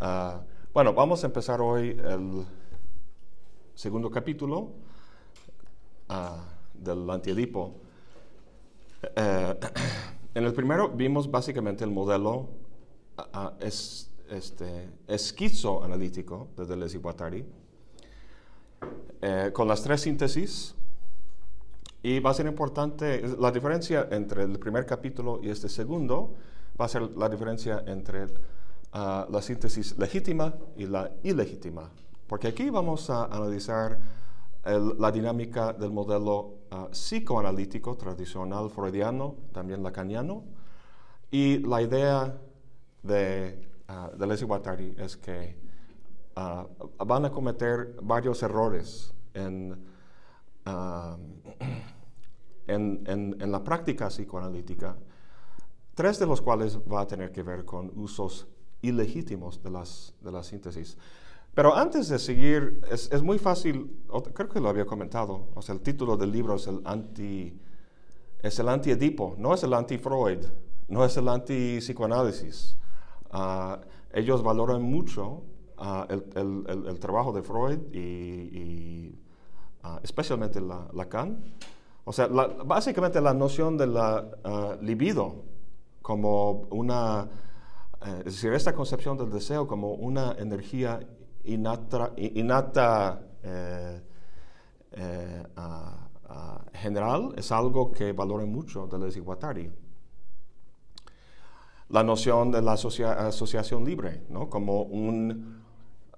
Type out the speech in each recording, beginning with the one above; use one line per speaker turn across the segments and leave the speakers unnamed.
Ah, bueno, vamos a empezar hoy el segundo capítulo ah, del antiedipo. Eh, en el primero vimos básicamente el modelo ah, es, este, esquizoanalítico de Deleuze y Guattari, eh, con las tres síntesis. Y va a ser importante, la diferencia entre el primer capítulo y este segundo va a ser la diferencia entre la síntesis legítima y la ilegítima. Porque aquí vamos a analizar la dinámica del modelo ah, psicoanalítico tradicional freudiano, también lacaniano, y la idea de, uh, de Guattari es que ah, van a cometer varios errores en, en, en la práctica psicoanalítica, tres de los cuales va a tener que ver con usos ilegítimos de las, de las síntesis. Pero antes de seguir, es, es, muy fácil, creo que lo había comentado, o sea, el título del libro es el anti, es el anti-Edipo, no es el anti-Freud, no es el anti-psicoanálisis. Uh, ellos valoran mucho uh, el, el, el, trabajo de Freud y, y uh, especialmente la, Lacan. O sea, la, básicamente la noción de la libido como una eh, es decir, esta concepción del deseo como una energía innata, eh, eh, general es algo que valora mucho Deleuze Guattari. La noción de la asociación libre, como un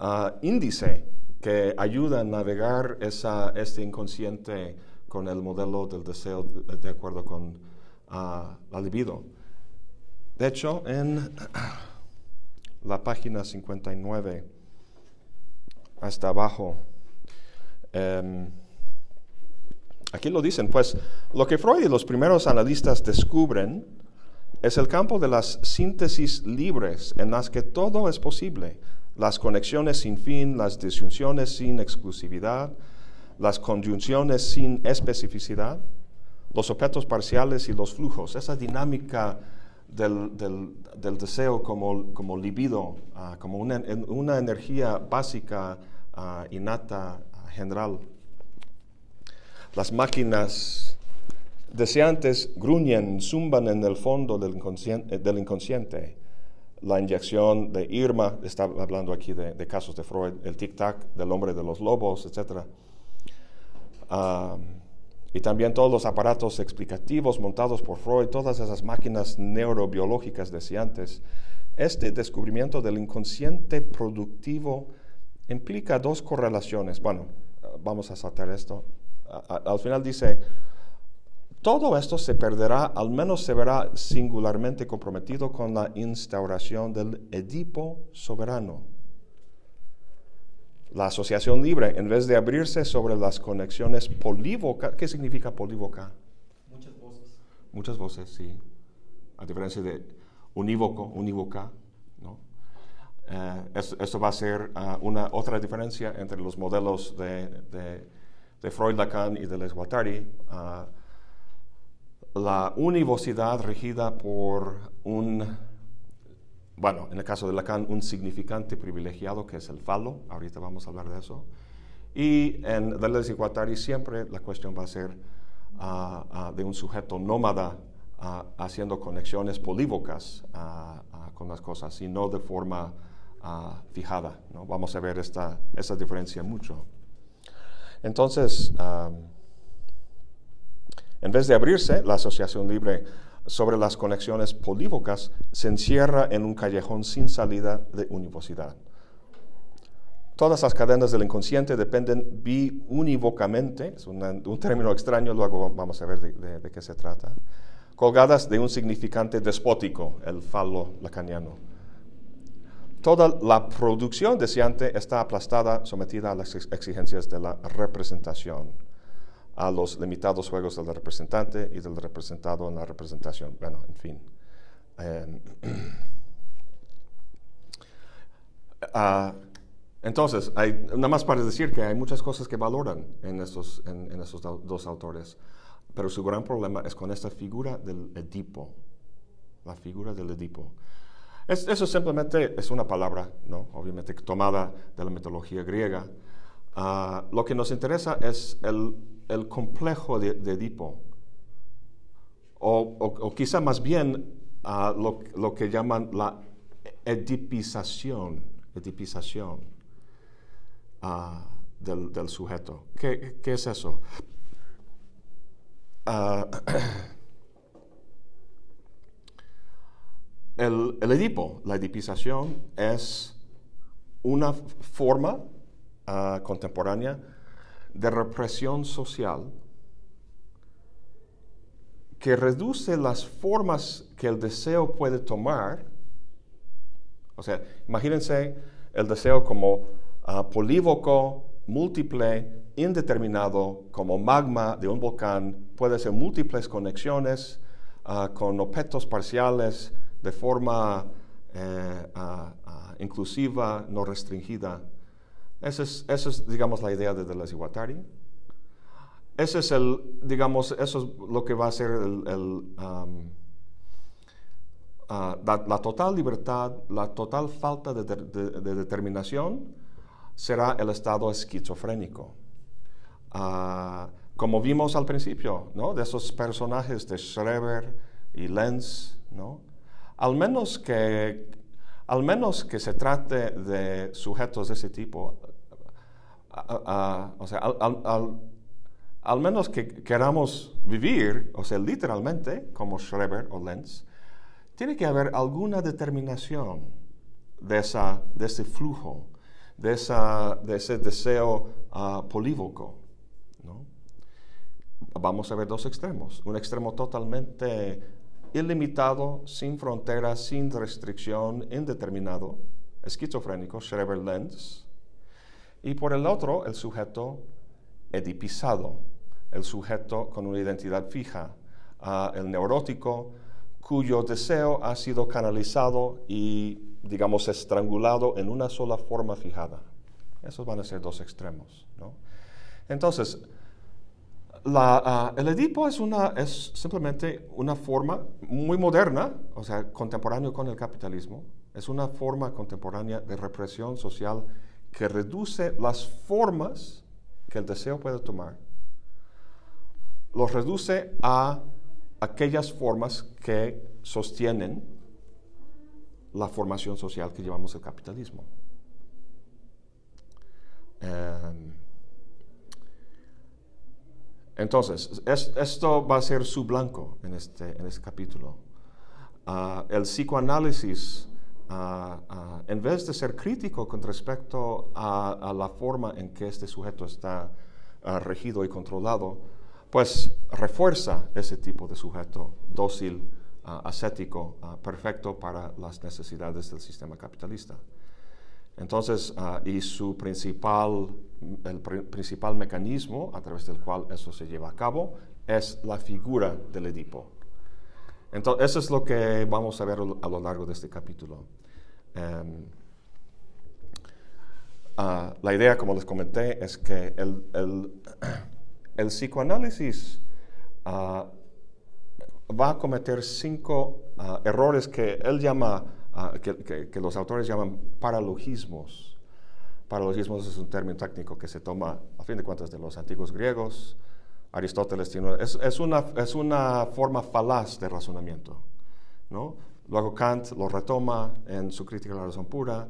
ah, índice que ayuda a navegar esa, este inconsciente con el modelo del deseo de, acuerdo con uh, la libido. De hecho, en la página 59, hasta abajo, em, aquí lo dicen, pues lo que Freud y los primeros analistas descubren es el campo de las síntesis libres en las que todo es posible, las conexiones sin fin, las disyunciones sin exclusividad, las conjunciones sin especificidad, los objetos parciales y los flujos, esa dinámica del, del, deseo como, como libido, ah, como una, una, energía básica, uh, innata, general. Las máquinas deseantes gruñen, zumban en el fondo del inconsciente, del inconsciente. La inyección de Irma, está hablando aquí de, de casos de Freud, el tic-tac del hombre de los lobos, etc y también todos los aparatos explicativos montados por Freud, todas esas máquinas neurobiológicas deseantes. Este descubrimiento del inconsciente productivo implica dos correlaciones. Bueno, vamos a saltar esto. al final dice, todo esto se perderá, al menos se verá singularmente comprometido con la instauración del Edipo soberano la asociación libre, en vez de abrirse sobre las conexiones polívocas, ¿qué significa polívoca?
Muchas voces.
Muchas voces, sí. A diferencia de unívoco, unívoca, ¿no? Eh, esto, va a ser ah, una otra diferencia entre los modelos de, de, Freud, Lacan y de Les Guattari. Ah, la univocidad regida por un bueno, en el caso de Lacan, un significante privilegiado que es el falo, ahorita vamos a hablar de eso. Y en Deleuze y Guattari siempre la cuestión va a ser ah, ah, de un sujeto nómada ah, haciendo conexiones polívocas con las cosas y no de forma fijada. ¿no? Vamos a ver esta, esa diferencia mucho. Entonces, en vez de abrirse la asociación libre sobre las conexiones polívocas se encierra en un callejón sin salida de univocidad. Todas las cadenas del inconsciente dependen biunivocamente, es un término extraño, luego vamos a ver de, qué se trata, colgadas de un significante despótico, el falo lacaniano. Toda la producción deseante está aplastada, sometida a las exigencias de la representación a los limitados juegos del representante y del representado en la representación. Bueno, en fin. Em, ah, entonces, hay, nada más para decir que hay muchas cosas que valoran en estos, en, estos dos autores, pero su gran problema es con esta figura del Edipo, la figura del Edipo. eso simplemente es una palabra, ¿no? obviamente tomada de la mitología griega. Ah, lo que nos interesa es el, complejo de, Edipo, o, quizá más bien ah, lo, que llaman la edipización, edipización ah, del, sujeto. ¿Qué, ¿Qué, es eso? El, Edipo, la edipización, es una forma ah, contemporánea de represión social que reduce las formas que el deseo puede tomar. O sea, imagínense el deseo como uh, polívoco, múltiple, indeterminado, como magma de un volcán, puede ser múltiples conexiones ah, con objetos parciales, de forma eh, inclusiva, no restringida. Esa es, digamos, la idea de Deleuze y Guattari. Ese es el, digamos, eso es lo que va a ser el, ah, la, total libertad, la total falta de, determinación será el estado esquizofrénico. Ah, como vimos al principio, ¿no? De esos personajes de Schreber y Lenz, ¿no? Al menos que, al menos que se trate de sujetos de ese tipo, o sea, al, menos que queramos vivir, o sea, literalmente, como Schreber o Lenz, tiene que haber alguna determinación de, ese flujo, de, ese deseo uh, polívoco. Vamos a ver dos extremos. Un extremo totalmente ilimitado, sin fronteras, sin restricción, indeterminado, esquizofrénico, Schreber-Lenz, y por el otro, el sujeto edipizado, el sujeto con una identidad fija, ah, el neurótico, cuyo deseo ha sido canalizado y, digamos, estrangulado en una sola forma fijada. Esos van a ser dos extremos. ¿no? Entonces, Ah, el Edipo es, una, es simplemente una forma muy moderna, o sea, contemporáneo con el capitalismo, es una forma contemporánea de represión social que reduce las formas que el deseo puede tomar, los reduce a aquellas formas que sostienen la formación social que llevamos el capitalismo. Em, entonces, esto va a ser su blanco en este, en este capítulo. Ah, el psicoanálisis, en vez de ser crítico con respecto a, la forma en que este sujeto está regido y controlado, pues refuerza ese tipo de sujeto dócil, ascético, perfecto para las necesidades del sistema capitalista. Entonces, ah, y su principal, el principal mecanismo a través del cual eso se lleva a cabo es la figura del Edipo. Entonces, eso es lo que vamos a ver a lo largo de este capítulo. Em, ah, la idea, como les comenté, es que el, el, psicoanálisis ah, va a cometer cinco errores que él llama Ah, que, los autores llaman paralogismos. Paralogismos es un término técnico que se toma, a fin de cuentas, de los antiguos griegos. Aristóteles tiene, es, es, una, es una forma falaz de razonamiento. ¿no? Luego Kant lo retoma en su crítica a la razón pura,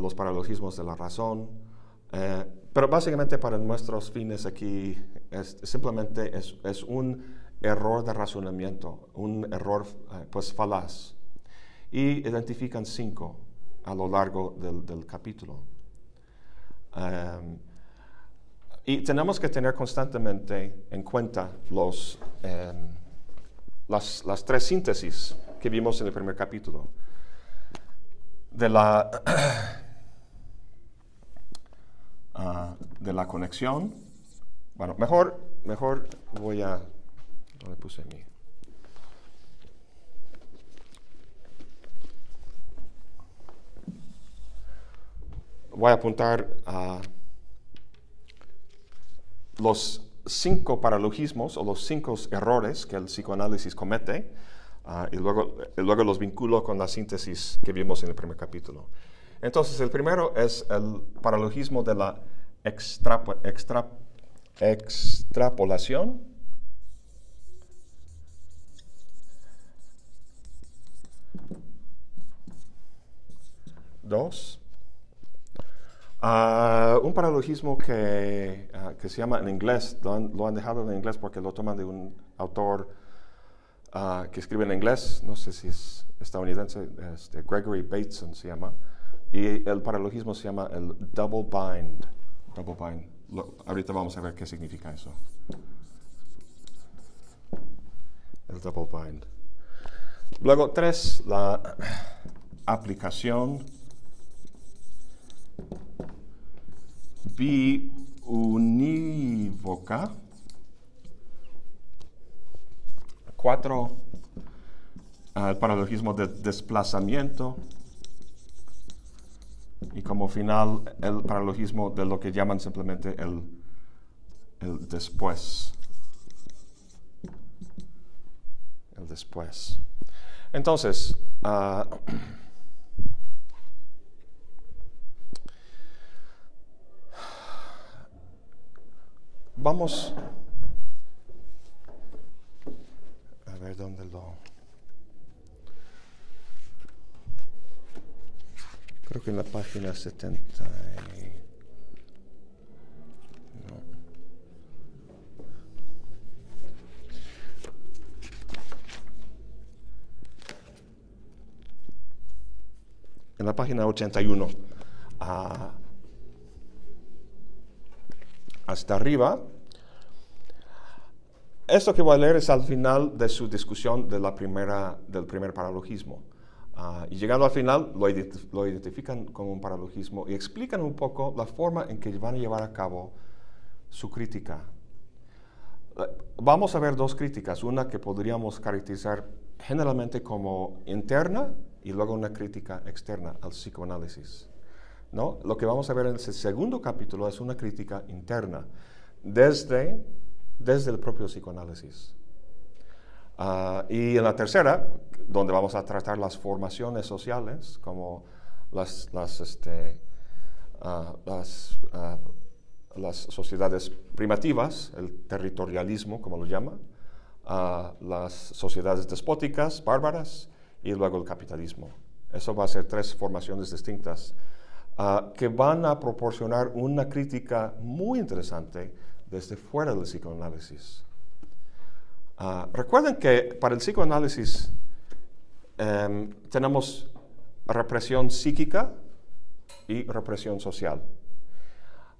los paralogismos de la razón. Eh, pero básicamente para nuestros fines aquí es, simplemente es, un error de razonamiento, un error eh, pues falaz y identifican cinco a lo largo del, capítulo. Em, y tenemos que tener constantemente en cuenta los, em, las, tres síntesis que vimos en el primer capítulo. De la, ah, de la conexión. Bueno, mejor, mejor voy a... ¿Dónde puse mi? voy a apuntar a los cinco paralogismos o los cinco errores que el psicoanálisis comete Ah, y, luego, luego los vinculo con la síntesis que vimos en el primer capítulo. Entonces, el primero es el paralogismo de la extrapolación. Dos. Ah, un paralogismo que, ah, que, se llama en inglés, lo han, lo han, dejado en inglés porque lo toman de un autor Ah, que escribe en inglés, no sé si es estadounidense, este, Gregory Bateson se llama, y el paralogismo se llama el double bind. Double bind. ahorita vamos a ver qué significa eso. El double bind. Luego, tres, la aplicación biunívoca Cuatro, el paralogismo de desplazamiento. Y como final, el paralogismo de lo que llaman simplemente el, el después. El después. Entonces, uh, vamos ver dónde lo... Creo que en la página 70. En la página 81. Ah, hasta arriba esto que voy a leer es al final de su discusión de la primera, del primer paralogismo. Ah, y llegando al final, lo, lo, identifican como un paralogismo y explican un poco la forma en que van a llevar a cabo su crítica. Vamos a ver dos críticas, una que podríamos caracterizar generalmente como interna y luego una crítica externa al psicoanálisis. ¿No? Lo que vamos a ver en ese segundo capítulo es una crítica interna, desde desde el propio psicoanálisis. Ah, y en la tercera, donde vamos a tratar las formaciones sociales, como las, las, este, ah, ah, las, sociedades primitivas, el territorialismo, como lo llama, las sociedades despóticas, bárbaras, y luego el capitalismo. Eso va a ser tres formaciones distintas que van a proporcionar una crítica muy interesante desde fuera del psicoanálisis. Ah, recuerden que para el psicoanálisis em, tenemos represión psíquica y represión social.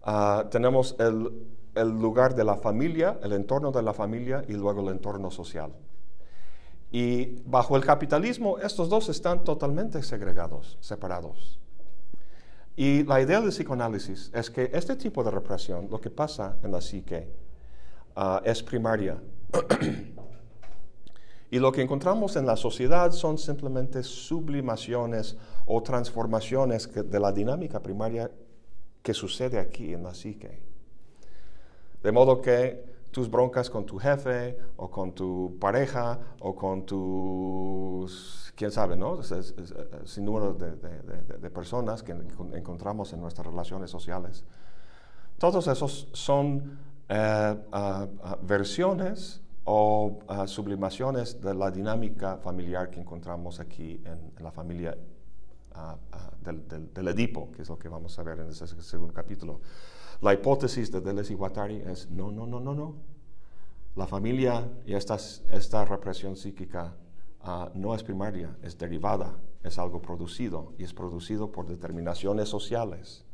Ah, tenemos el, lugar de la familia, el entorno de la familia y luego el entorno social. Y bajo el capitalismo estos dos están totalmente segregados, separados. Y la idea del psicoanálisis es que este tipo de represión, lo que pasa en la psique, ah, es primaria. y lo que encontramos en la sociedad son simplemente sublimaciones o transformaciones de la dinámica primaria que sucede aquí en la psique. De modo que tus broncas con tu jefe o con tu pareja o con tus quién sabe, ¿no? Es, sin número de, personas que encontramos en nuestras relaciones sociales. Todos esos son eh, versiones o sublimaciones de la dinámica familiar que encontramos aquí en, la familia del, Edipo, que es lo que vamos a ver en ese segundo capítulo. La hipótesis de Deleuze y Guattari es no, no, no, no, no. La familia y esta, esta represión psíquica Ah, no es primaria, es derivada, es algo producido y es producido por determinaciones sociales.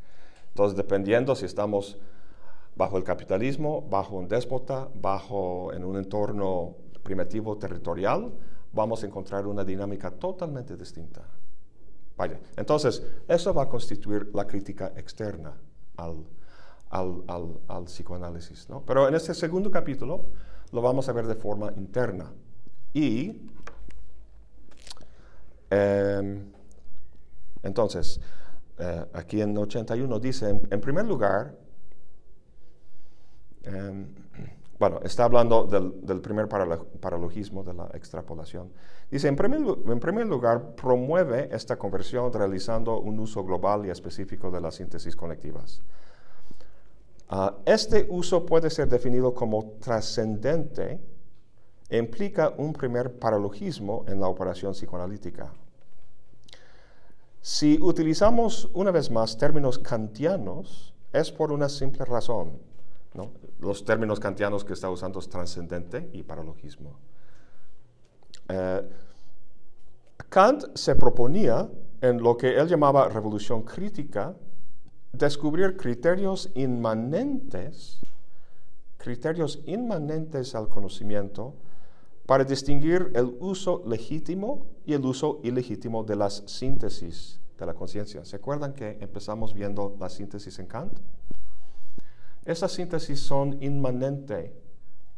Entonces, dependiendo si estamos bajo el capitalismo, bajo un déspota, bajo en un entorno primitivo territorial, vamos a encontrar una dinámica totalmente distinta. Vaya, entonces, eso va a constituir la crítica externa al, al, al psicoanálisis. ¿no? Pero en este segundo capítulo lo vamos a ver de forma interna. Y Em, entonces, eh, aquí en 81 dice, en, primer lugar, em, bueno, está hablando del, primer paralogismo, de la extrapolación. Dice, en primer, en primer, lugar, promueve esta conversión realizando un uso global y específico de las síntesis conectivas. Ah, este uso puede ser definido como trascendente e implica un primer paralogismo en la operación psicoanalítica. Si utilizamos una vez más términos kantianos, es por una simple razón. Los términos kantianos que está usando es trascendente y paralogismo. Eh, Kant se proponía en lo que él llamaba revolución crítica descubrir criterios inmanentes, criterios inmanentes al conocimiento para distinguir el uso legítimo y el uso ilegítimo de las síntesis de la conciencia. ¿Se acuerdan que empezamos viendo la síntesis en Kant? Esas síntesis son inmanentes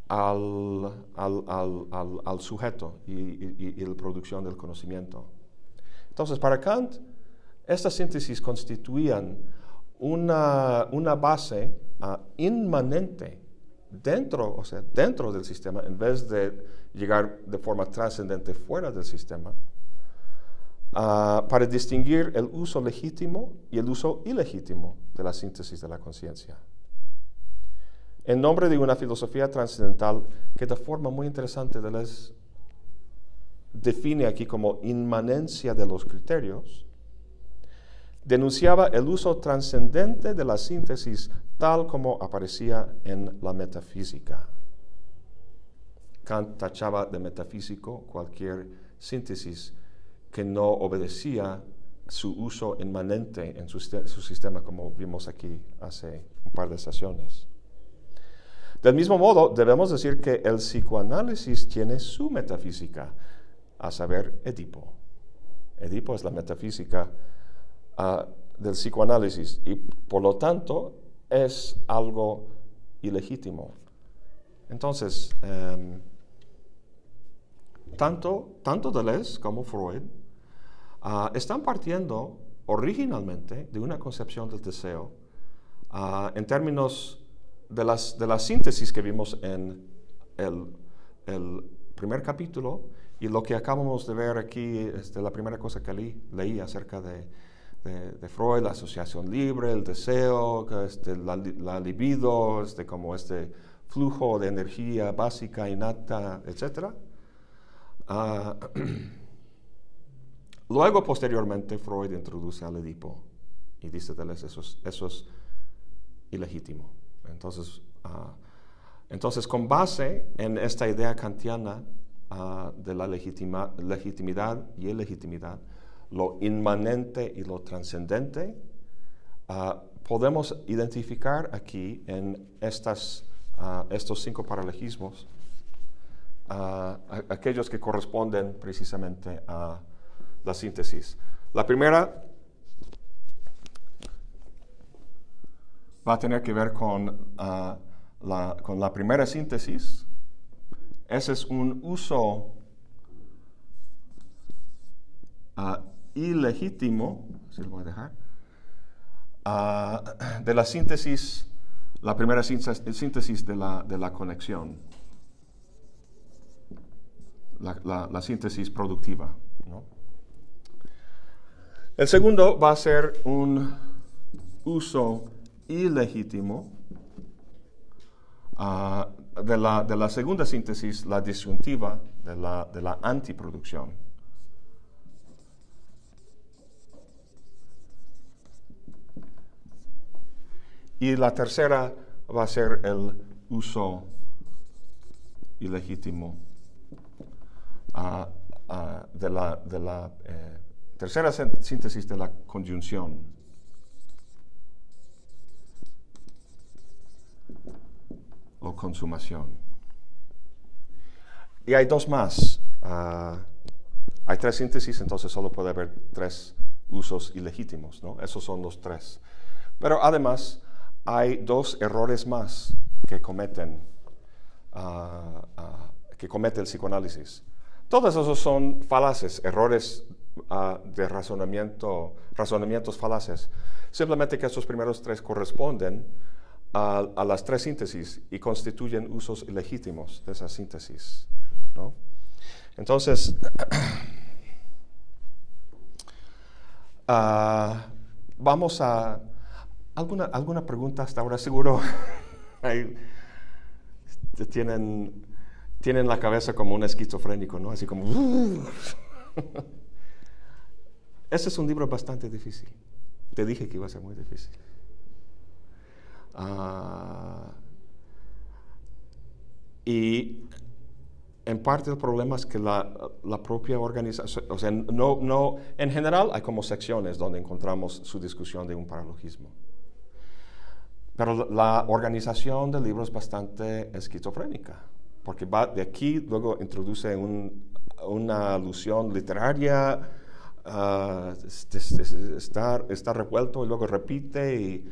al, sujeto y, la producción del conocimiento. Entonces, para Kant, estas síntesis constituían una, base ah, inmanente dentro, o sea, dentro del sistema, en vez de llegar de forma trascendente fuera del sistema, ah, para distinguir el uso legítimo y el uso ilegítimo de la síntesis de la conciencia. En nombre de una filosofía trascendental que de forma muy interesante les define aquí como inmanencia de los criterios, denunciaba el uso trascendente de la síntesis tal como aparecía en la metafísica. Kant tachaba de metafísico cualquier síntesis que no obedecía su uso inmanente en su, sistema, como vimos aquí hace un par de sesiones. Del mismo modo, debemos decir que el psicoanálisis tiene su metafísica, a saber, Edipo. Edipo es la metafísica ah, del psicoanálisis y por lo tanto es algo ilegítimo. Entonces, em, tanto, tanto Deleuze como Freud ah, están partiendo originalmente de una concepción del deseo ah, en términos de las, de síntesis que vimos en el, primer capítulo y lo que acabamos de ver aquí, este, la primera cosa que leí acerca de, de, Freud, la asociación libre, el deseo, este, la, libido, este, como este flujo de energía básica, innata, etc. Ah, luego, posteriormente, Freud introduce al Edipo y dice, eso es, eso es ilegítimo. Entonces, ah, entonces, con base en esta idea kantiana ah, de la legitimidad y ilegitimidad, lo inmanente y lo trascendente, ah, podemos identificar aquí en estas, estos cinco paralegismos aquellos que corresponden precisamente a la síntesis. La primera va a tener que ver con, ah, la, con la primera síntesis. Ese es un uso ilegítimo, si lo voy a dejar, uh, de la síntesis, la primera síntesis de la, de la conexión, la, síntesis productiva. El segundo va a ser un uso ilegítimo ah, de, la, de, la, segunda síntesis, la disyuntiva de la, de la antiproducción. Y la tercera va a ser el uso ilegítimo ah, ah, de la, eh, tercera síntesis de la conjunción. o consumación. Y hay dos más. Ah, hay tres síntesis, entonces solo puede haber tres usos ilegítimos, ¿no? Esos son los tres. Pero además hay dos errores más que cometen, ah, ah, que comete el psicoanálisis. Todos esos son falaces, errores de razonamiento, razonamientos falaces. Simplemente que esos primeros tres corresponden a, las tres síntesis y constituyen usos legítimos de esa síntesis. ¿no? Entonces, vamos a... ¿Alguna, ¿Alguna pregunta hasta ahora? Seguro tienen, tienen la cabeza como un esquizofrénico, ¿no? Así como... Ese es un libro bastante difícil. Te dije que iba a ser muy difícil. Ah, y en parte el problema es que la, la, propia organización, o sea, no, no, en general hay como secciones donde encontramos su discusión de un paralogismo. Pero la organización del libro es bastante esquizofrénica, porque va de aquí, luego introduce un, una alusión literaria, uh, está, está, revuelto y luego repite y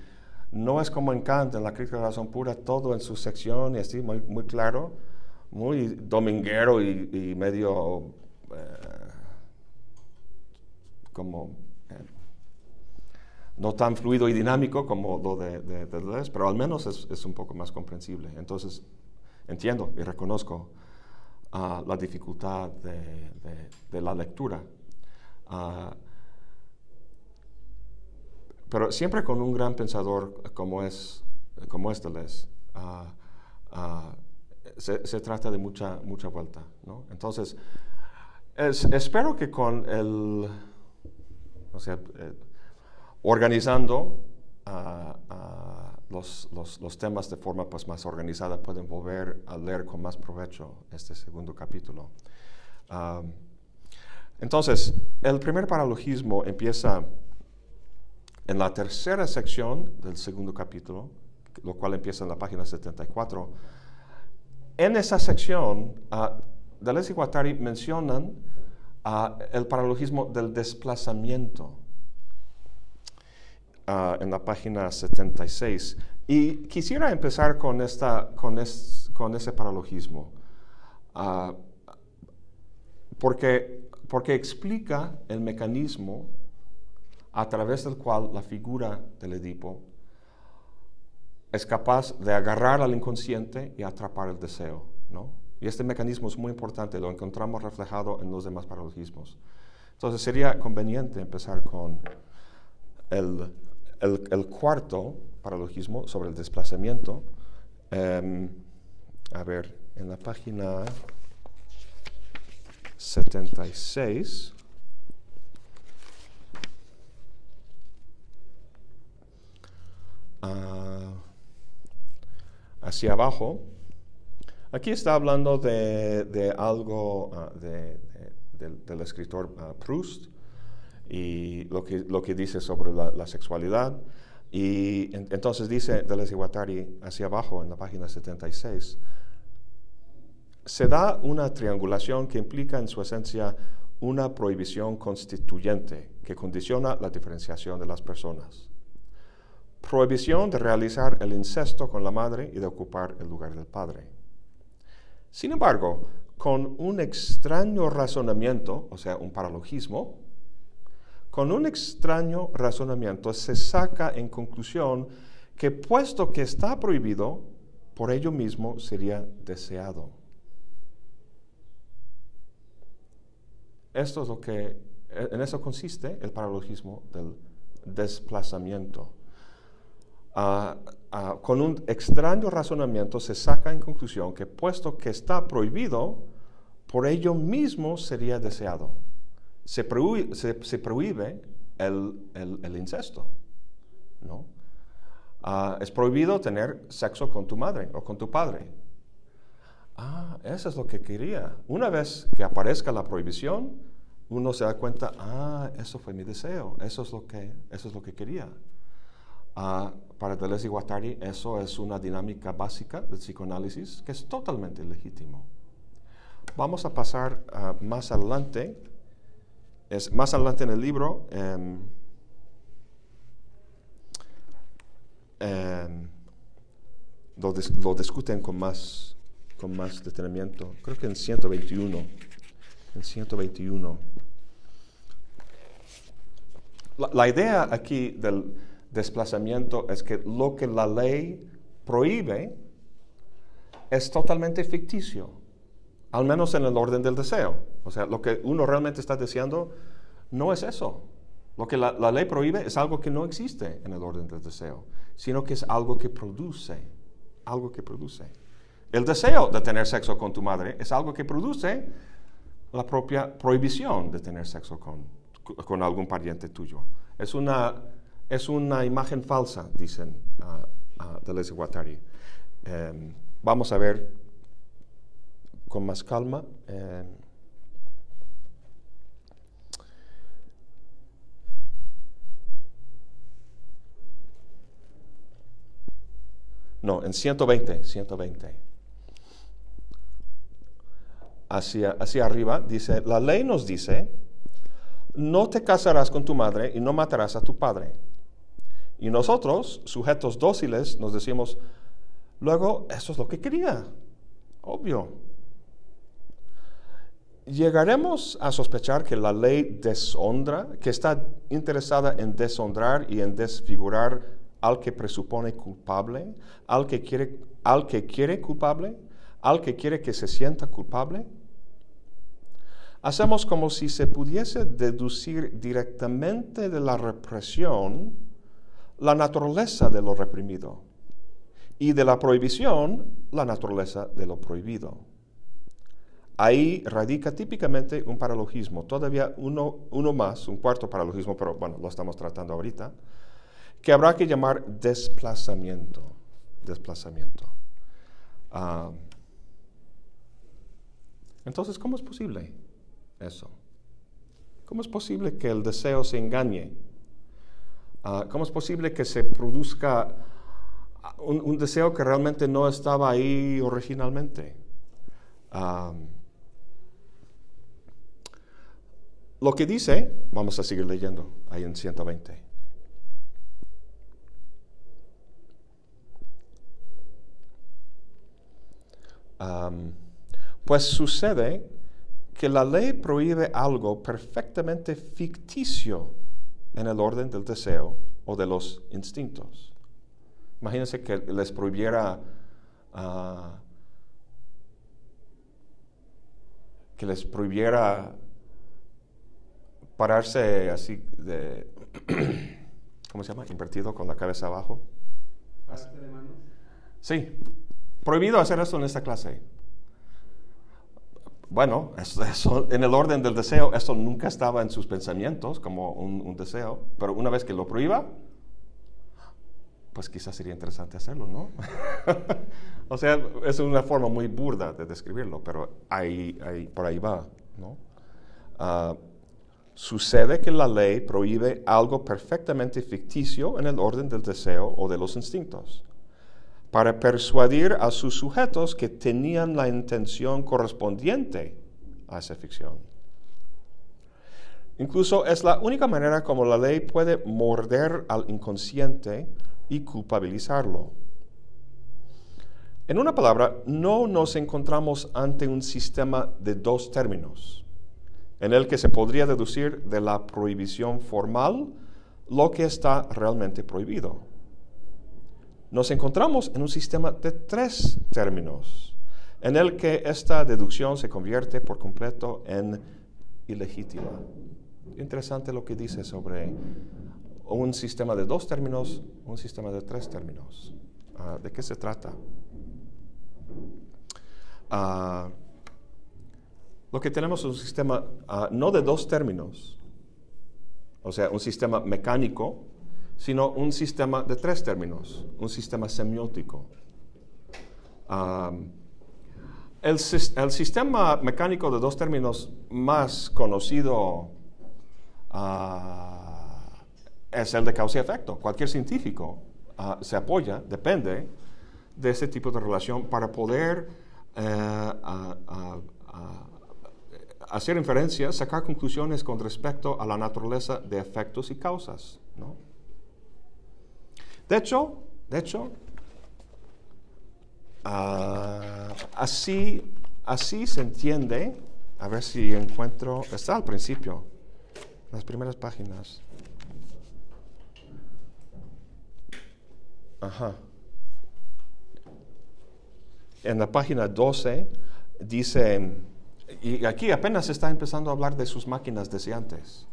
no es como en Kant, en la crítica de la razón pura, todo en su sección y así, muy, muy claro, muy dominguero y, medio eh, como no tan fluido y dinámico como lo de, de, Deleuze, pero al menos es, un poco más comprensible. Entonces, entiendo y reconozco la dificultad de, la lectura. Ah, pero siempre con un gran pensador como es, como es Deleuze, ah, se, trata de mucha, mucha vuelta. ¿no? Entonces, espero que con el, o sea, eh, organizando los, los, los, temas de forma pues, más organizada pueden volver a leer con más provecho este segundo capítulo. entonces, el primer paralogismo empieza en la tercera sección del segundo capítulo, lo cual empieza en la página 74. En esa sección, uh, Deleuze y Guattari mencionan el paralogismo del desplazamiento Ah, en la página 76. Y quisiera empezar con, esta, con, con ese paralogismo, ah, porque, porque explica el mecanismo a través del cual la figura del Edipo es capaz de agarrar al inconsciente y atrapar el deseo. ¿no? Y este mecanismo es muy importante, lo encontramos reflejado en los demás paralogismos. Entonces sería conveniente empezar con el el, cuarto paralogismo sobre el desplazamiento, em, a ver, en la página 76, ah, hacia abajo, aquí está hablando de, algo ah, del, escritor ah, Proust, y lo que, lo que dice sobre la, sexualidad. Y entonces dice Deleuze Guattari hacia abajo en la página 76, se da una triangulación que implica en su esencia una prohibición constituyente que condiciona la diferenciación de las personas. Prohibición de realizar el incesto con la madre y de ocupar el lugar del padre. Sin embargo, con un extraño razonamiento, o sea, un paralogismo, con un extraño razonamiento se saca en conclusión que puesto que está prohibido, por ello mismo sería deseado. Esto es lo que, en eso consiste el paralogismo del desplazamiento. Ah, ah, con un extraño razonamiento se saca en conclusión que puesto que está prohibido, por ello mismo sería deseado se prohíbe, el, incesto. ¿no? Ah, es prohibido tener sexo con tu madre o con tu padre. Ah, eso es lo que quería. Una vez que aparezca la prohibición, uno se da cuenta, ah, eso fue mi deseo, eso es lo que, eso es lo que quería. Ah, para Deleuze y Guattari, eso es una dinámica básica del psicoanálisis que es totalmente legítimo. Vamos a pasar más adelante más adelante en el libro, em, em, lo, discuten con más, con más detenimiento. Creo que en 121. En 121. La, la idea aquí del desplazamiento es que lo que la ley prohíbe es totalmente ficticio, al menos en el orden del deseo. O sea, lo que uno realmente está deseando no es eso. Lo que la, ley prohíbe es algo que no existe en el orden del deseo, sino que es algo que produce, algo que produce. El deseo de tener sexo con tu madre es algo que produce la propia prohibición de tener sexo con, con algún pariente tuyo. Es una, es una imagen falsa, dicen uh, uh, Deleuze y Guattari. Um, vamos a ver con más calma. Um, no, en 120, 120 hacia, hacia arriba, dice, la ley nos dice, no te casarás con tu madre y no matarás a tu padre. Y nosotros, sujetos dóciles, nos decimos, luego, eso es lo que quería, obvio. Llegaremos a sospechar que la ley deshonra, que está interesada en deshonrar y en desfigurar al que presupone culpable, al que quiere, al que quiere culpable, al que quiere que se sienta culpable? Hacemos como si se pudiese deducir directamente de la represión la naturaleza de lo reprimido y de la prohibición la naturaleza de lo prohibido. Ahí radica típicamente un paralogismo, todavía uno, uno más, un cuarto paralogismo, pero bueno, lo estamos tratando ahorita, que habrá que llamar desplazamiento. Desplazamiento. Ah, entonces, ¿cómo es posible eso? ¿Cómo es posible que el deseo se engañe? Ah, ¿Cómo es posible que se produzca un, deseo que realmente no estaba ahí originalmente? Lo que dice, vamos a seguir leyendo ahí en 120. Pues sucede que la ley prohíbe algo perfectamente ficticio en el orden del deseo o de los instintos. Imagínense que les prohibiera ah, que les prohibiera pararse así de ¿cómo se llama? invertido con la cabeza abajo. de manos? Sí, prohibido hacer eso en esta clase bueno, en el orden del deseo, eso nunca estaba en sus pensamientos como un, deseo, pero una vez que lo prohíba, pues quizás sería interesante hacerlo, ¿no? o sea, es una forma muy burda de describirlo, pero ahí, ahí por ahí va, ¿no? Ah, sucede que la ley prohíbe algo perfectamente ficticio en el orden del deseo o de los instintos para persuadir a sus sujetos que tenían la intención correspondiente a esa ficción. Incluso es la única manera como la ley puede morder al inconsciente y culpabilizarlo. En una palabra, no nos encontramos ante un sistema de dos términos, en el que se podría deducir de la prohibición formal lo que está realmente prohibido nos encontramos en un sistema de tres términos, en el que esta deducción se convierte por completo en ilegítima. Interesante lo que dice sobre un sistema de dos términos, un sistema de tres términos. Ah, ¿De qué se trata? Ah, lo que tenemos es un sistema ah, no de dos términos, o sea, un sistema mecánico sino un sistema de tres términos, un sistema semiótico. el, sistema mecánico de dos términos más conocido ah, es el de causa y efecto. Cualquier científico ah, se apoya, depende de ese tipo de relación para poder eh, hacer inferencias, sacar conclusiones con respecto a la naturaleza de efectos y causas. ¿no? De hecho, de hecho, ah, así, así se entiende, a ver si encuentro, está al principio, las primeras páginas. Ajá. en la página 12 dice, y aquí apenas está empezando a hablar de sus máquinas deseantes.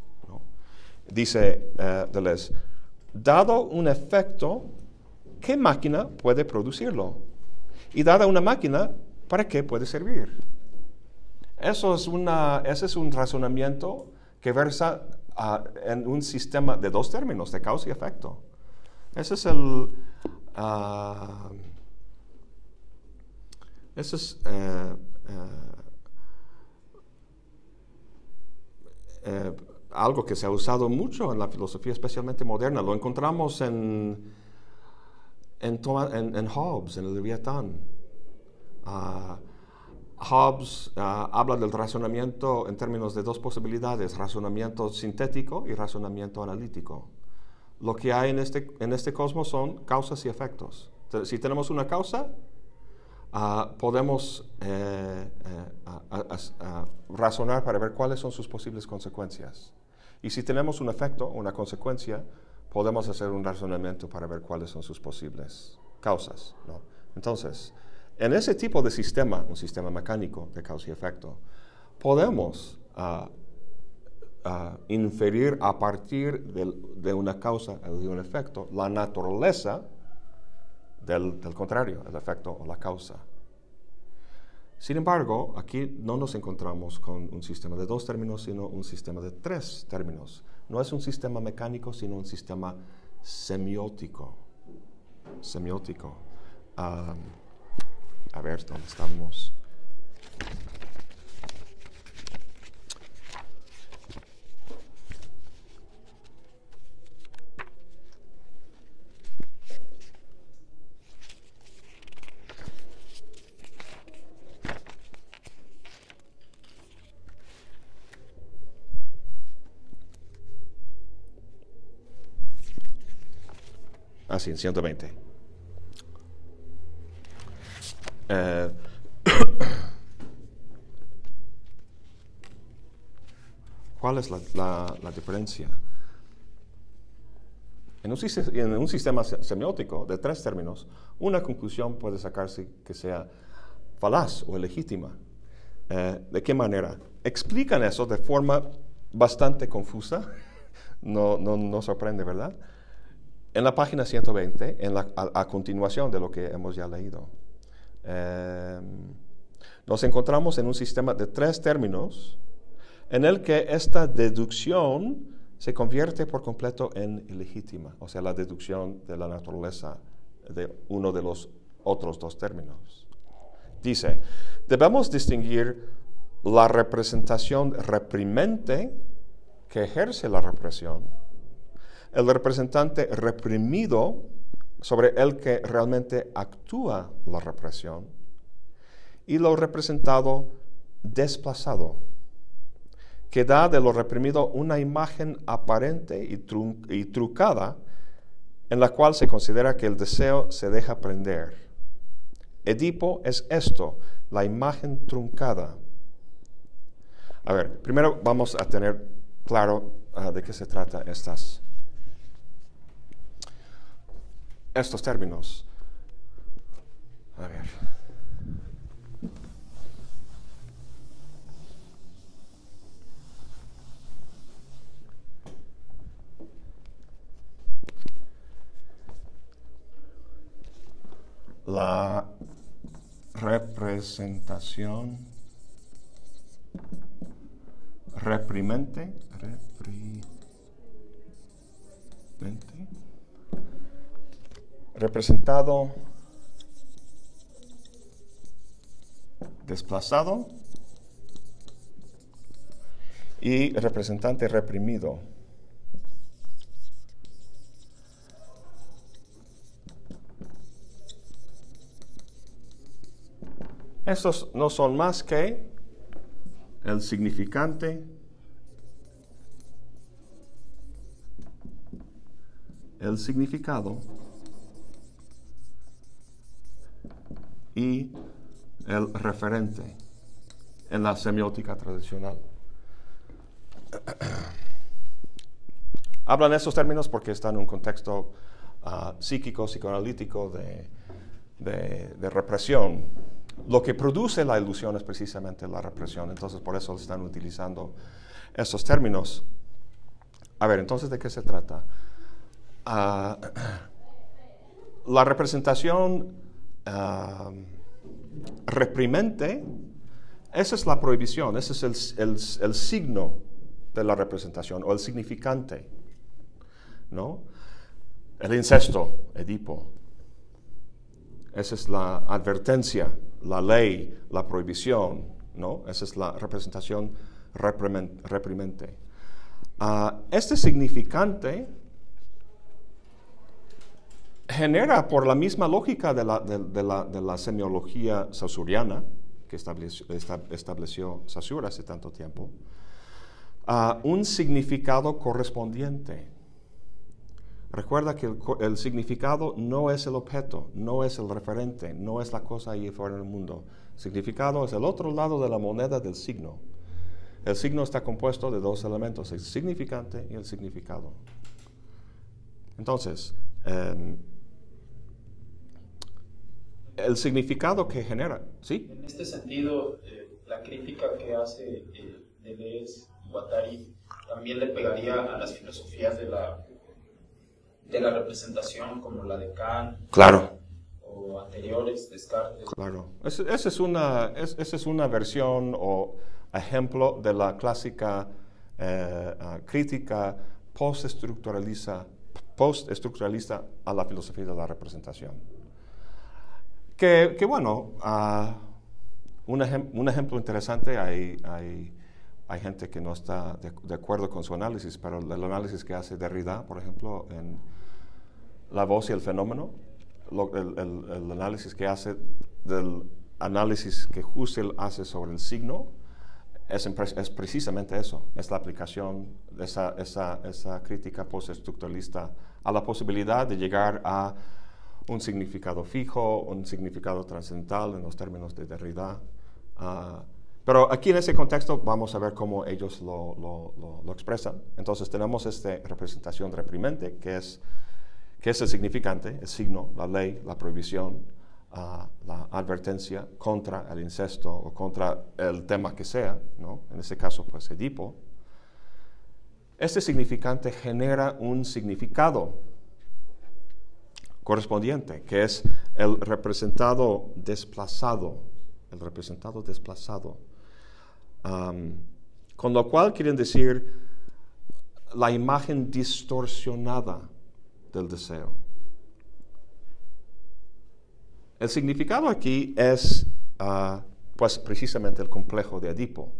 Dice uh, Deleuze, dado un efecto, ¿qué máquina puede producirlo? Y dada una máquina, ¿para qué puede servir? Eso es una, ese es un razonamiento que versa uh, en un sistema de dos términos, de causa y efecto. Ese es el... Uh, ese es... Uh, eh, algo que se ha usado mucho en la filosofía, especialmente moderna. Lo encontramos en, en, en, Hobbes, en el Leviatán. Uh, Hobbes uh, habla del razonamiento en términos de dos posibilidades, razonamiento sintético y razonamiento analítico. Lo que hay en este, en este cosmos son causas y efectos. Si tenemos una causa, uh, podemos eh, eh, razonar para ver cuáles son sus posibles consecuencias. Y si tenemos un efecto una consecuencia, podemos hacer un razonamiento para ver cuáles son sus posibles causas. ¿no? Entonces, en ese tipo de sistema, un sistema mecánico de causa y efecto, podemos uh, uh, inferir a partir de, de, una causa o de un efecto la naturaleza del, contrario, el efecto o la causa. Sin embargo, aquí no nos encontramos con un sistema de dos términos, sino un sistema de tres términos. No es un sistema mecánico, sino un sistema semiótico. Semiótico. a ver, ¿dónde estamos? En 120. Eh, ¿Cuál es la, diferencia? En un, en un, sistema semiótico de tres términos, una conclusión puede sacarse que sea falaz o ilegítima. Eh, ¿De qué manera? Explican eso de forma bastante confusa. No, no, no sorprende, ¿verdad? En la página 120, en la, a, continuación de lo que hemos ya leído, em, nos encontramos en un sistema de tres términos en el que esta deducción se convierte por completo en ilegítima, o sea, la deducción de la naturaleza de uno de los otros dos términos. Dice, debemos distinguir la representación reprimente que ejerce la represión el representante reprimido sobre el que realmente actúa la represión y lo representado desplazado, que da de lo reprimido una imagen aparente y, trucada en la cual se considera que el deseo se deja prender. Edipo es esto, la imagen truncada. A ver, primero vamos a tener claro ah, de qué se trata estas estos términos. A ver. La representación reprimente, representado, desplazado y representante reprimido. Estos no son más que el significante, el significado y el referente en la semiótica tradicional. Hablan esos términos porque están en un contexto ah, psíquico, psicoanalítico de, de, represión lo que produce la ilusión es precisamente la represión. Entonces, por eso están utilizando esos términos. A ver, entonces, ¿de qué se trata? Ah, la representación reprimente, esa es la prohibición, ese es el, el, signo de la representación o el significante, ¿no? El incesto, Edipo. Esa es la advertencia, la ley, la prohibición, ¿no? Esa es la representación reprimente. Uh, este significante genera por la misma lógica de la, de, la, semiología sausuriana que estableció, estableció Saussure hace tanto tiempo, un significado correspondiente. Recuerda que el, significado no es el objeto, no es el referente, no es la cosa ahí fuera del mundo. significado es el otro lado de la moneda del signo. El signo está compuesto de dos elementos, el significante y el significado. Entonces, em, el significado que genera, ¿sí?
En este sentido, eh, la crítica que hace eh, Deleuze Guattari también le pegaría a las filosofías de la, de la representación, como la de Kant.
Claro.
O anteriores, Descartes.
Claro. Esa es, una, esa es una versión o ejemplo de la clásica eh, ah, crítica post-estructuralista post a la filosofía de la representación. Que, bueno, uh, un, un, ejemplo interesante, hay, hay, hay, gente que no está de, acuerdo con su análisis, pero el análisis que hace Derrida, por ejemplo, en La voz y el fenómeno, el, el, análisis que hace del análisis que Husserl hace sobre el signo, es, es, precisamente eso, es la aplicación de esa, esa, esa crítica postestructuralista a la posibilidad de llegar a un significado fijo, un significado trascendental en los términos de Derrida. Ah, pero aquí en ese contexto vamos a ver cómo ellos lo, expresan. Entonces tenemos esta representación reprimente, que es, que es el significante, el signo, la ley, la prohibición, ah, la advertencia contra el incesto o contra el tema que sea, ¿no? en este caso pues Edipo. Este significante genera un significado correspondiente, que es el representado desplazado, el representado desplazado. con lo cual quieren decir la imagen distorsionada del deseo. El significado aquí es, ah, pues, precisamente el complejo de Edipo.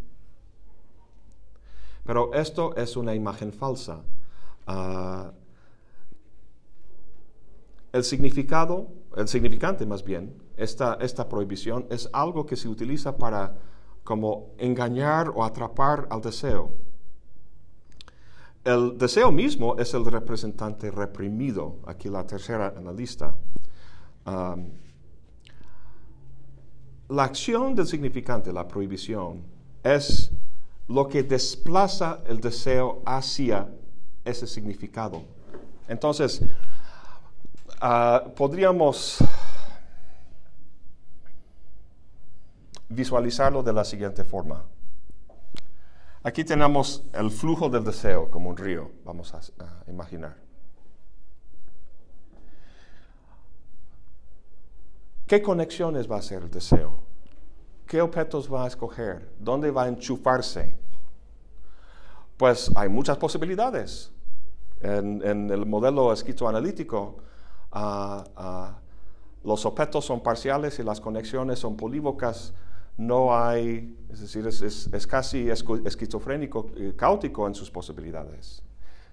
Pero esto es una imagen falsa. Ah, el significado, el significante más bien, esta, esta prohibición es algo que se utiliza para como engañar o atrapar al deseo. El deseo mismo es el representante reprimido, aquí la tercera en la lista. la acción del significante, la prohibición, es lo que desplaza el deseo hacia ese significado. Entonces, Ah, podríamos visualizarlo de la siguiente forma. Aquí tenemos el flujo del deseo como un río, vamos a, imaginar. ¿Qué conexiones va a hacer el deseo? ¿Qué objetos va a escoger? ¿Dónde va a enchufarse? Pues hay muchas posibilidades. En, el modelo los objetos son parciales y las conexiones son polívocas, no hay, es decir, es, casi esquizofrénico, y caótico en sus posibilidades.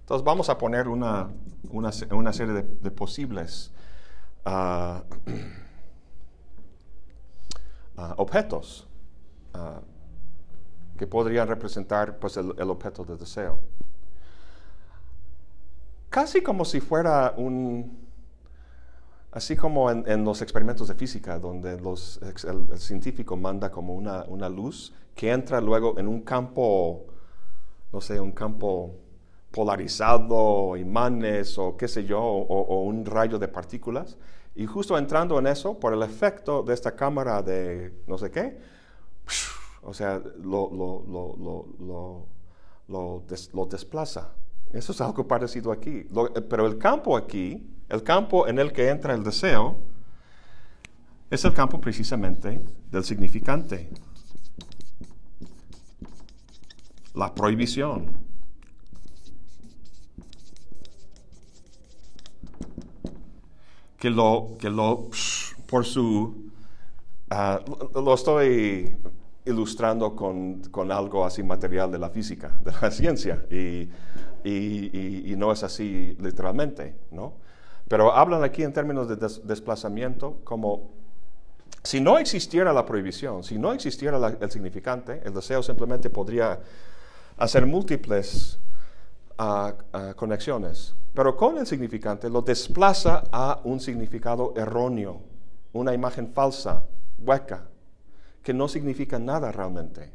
Entonces vamos a poner una, una, serie de, posibles ah, ah, objetos ah, que podrían representar pues, el, el objeto de deseo. Casi como si fuera un, Así como en, los experimentos de física, donde el, científico manda como una, luz que entra luego en un campo, no sé, un campo polarizado, imanes o qué sé yo, o, un rayo de partículas. Y justo entrando en eso, por el efecto de esta cámara de no sé qué, o sea, lo, lo, desplaza. Eso es algo parecido aquí. pero el campo aquí, el campo en el que entra el deseo, es el campo precisamente del significante. La prohibición. Que lo, que lo, por su, ah, lo estoy ilustrando con, con, algo así material de la física, de la ciencia, y, y, y, no es así literalmente, ¿no? Pero hablan aquí en términos de desplazamiento como si no existiera la prohibición, si no existiera el significante, el deseo simplemente podría hacer múltiples ah, ah, conexiones. Pero con el significante lo desplaza a un significado erróneo, una imagen falsa, hueca, que no significa nada realmente.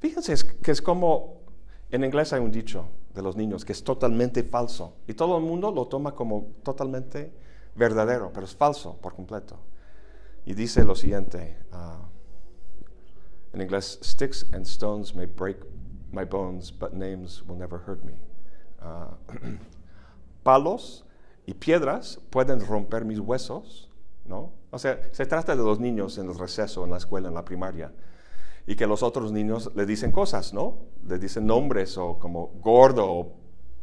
Fíjense que es como, en inglés hay un dicho, de los niños, que es totalmente falso. Y todo el mundo lo toma como totalmente verdadero, pero es falso por completo. Y dice lo siguiente, uh, en inglés, sticks and stones may break my bones, but names will never hurt me. Uh, palos y piedras pueden romper mis huesos, ¿no? O sea, se trata de los niños en el receso, en la escuela, en la primaria y que los otros niños le dicen cosas, ¿no? Le dicen nombres o como gordo o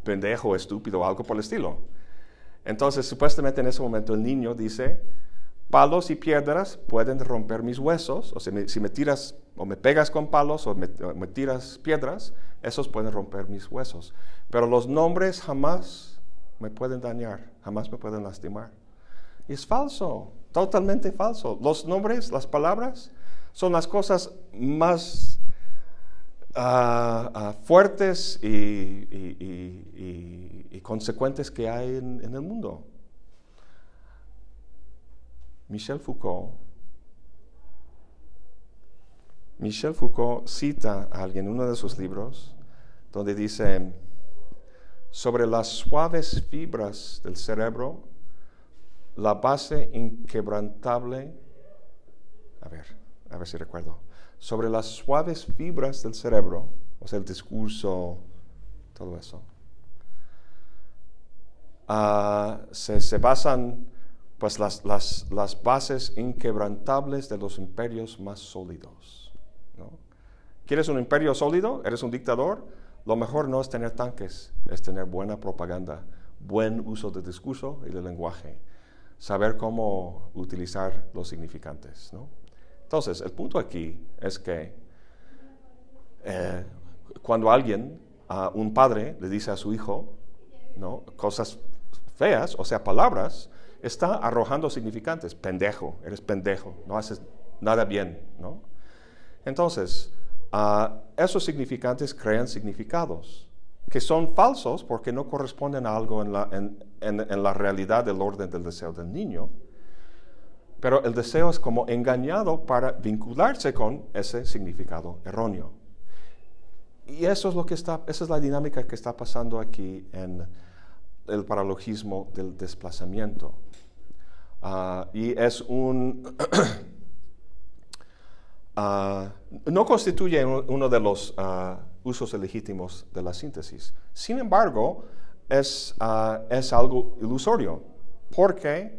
pendejo, estúpido, algo por el estilo. Entonces, supuestamente en ese momento el niño dice, palos y piedras pueden romper mis huesos, o si me tiras o me pegas con palos o me, me tiras piedras, esos pueden romper mis huesos. Pero los nombres jamás me pueden dañar, jamás me pueden lastimar. Y es falso, totalmente falso. Los nombres, las palabras, son las cosas más ah, ah, fuertes y, consecuentes que hay en, el mundo. Michel Foucault Michel Foucault cita a alguien en uno de sus libros donde dice, sobre las suaves fibras del cerebro, la base inquebrantable, a ver, a ver si recuerdo, sobre las suaves fibras del cerebro, o sea, el discurso, todo eso. Ah, se, basan pues las, las, bases inquebrantables de los imperios más sólidos. ¿Quieres un imperio sólido? ¿Eres un dictador? Lo mejor no es tener tanques, es tener buena propaganda, buen uso de discurso y de lenguaje, saber cómo utilizar los significantes. ¿no? Entonces, el punto aquí es que eh, cuando alguien, un padre, le dice a su hijo ¿no? cosas feas, o sea, palabras, está arrojando significantes. Pendejo, eres pendejo, no haces nada bien. ¿no? Entonces, esos significantes crean significados que son falsos porque no corresponden a algo en la, en la realidad del orden del deseo del niño pero el deseo es como engañado para vincularse con ese significado erróneo. Y eso es lo que está, esa es la dinámica que está pasando aquí en el paralogismo del desplazamiento. Ah, y es un... Ah, no constituye uno de los ah, usos legítimos de la síntesis. Sin embargo, es, es algo ilusorio, porque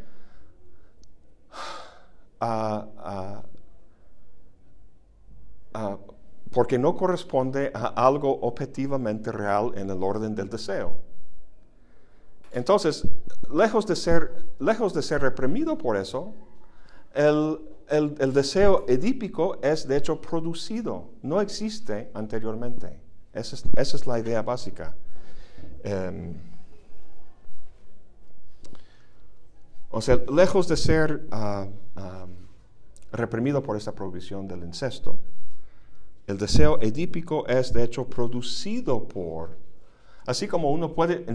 porque no corresponde a algo objetivamente real en el orden del deseo. Entonces, lejos de ser, lejos de ser reprimido por eso, el, deseo edípico es de hecho producido, no existe anteriormente. Esa es, la idea básica. Em, O sea, lejos de ser ah, ah, reprimido por esta prohibición del incesto, el deseo edípico es de hecho producido por, así como uno puede,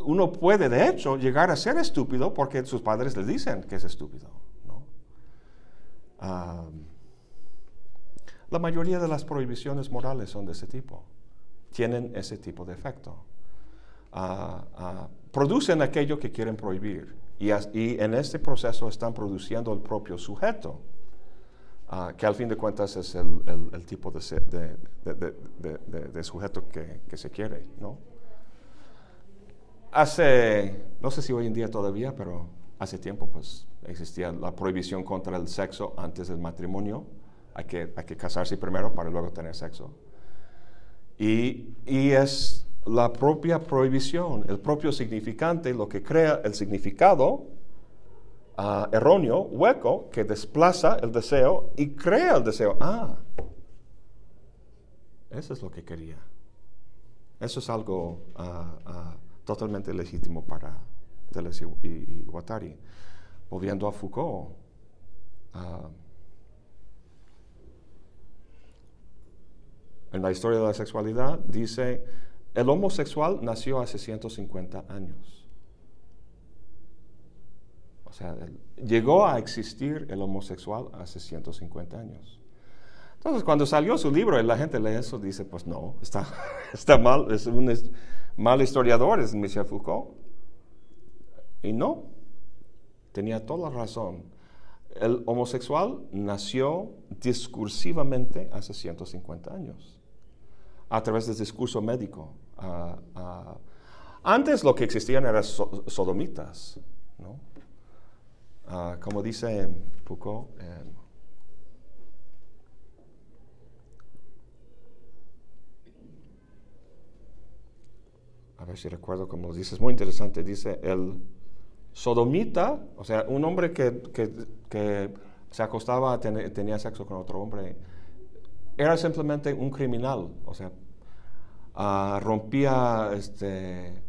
uno puede de hecho llegar a ser estúpido porque sus padres le dicen que es estúpido. La mayoría de las prohibiciones morales son de ese tipo, tienen ese tipo de efecto. Ah, ah, producen aquello que quieren prohibir y, en este proceso están produciendo el propio sujeto, ah, que al fin de cuentas es el, tipo de, sujeto que, que, se quiere. ¿no? Hace, no sé si hoy en día todavía, pero hace tiempo pues existía la prohibición contra el sexo antes del matrimonio hay que, hay que casarse primero para luego tener sexo. Y, y, es la propia prohibición, el propio significante, lo que crea el significado ah, erróneo, hueco, que desplaza el deseo y crea el deseo. Ah, eso es lo que quería. Eso es algo ah, ah, totalmente legítimo para Deleuze y, y, Guattari. Volviendo a Foucault, en la historia de la sexualidad, dice, el homosexual nació hace 150 años. O sea, llegó a existir el homosexual hace 150 años. Entonces, cuando salió su libro y la gente lee eso, dice, pues no, está, está mal, es un mal historiador, es Michel Foucault. Y no, tenía toda la razón. El homosexual nació discursivamente hace 150 años a través del discurso médico. Antes lo que existían eran sodomitas, ¿no? Ah, como dice Foucault, a ver si recuerdo cómo lo dice, es muy interesante, dice el sodomita, o sea, un hombre que, que, se acostaba, tenía sexo con otro hombre, era simplemente un criminal, o sea, ah, rompía, este,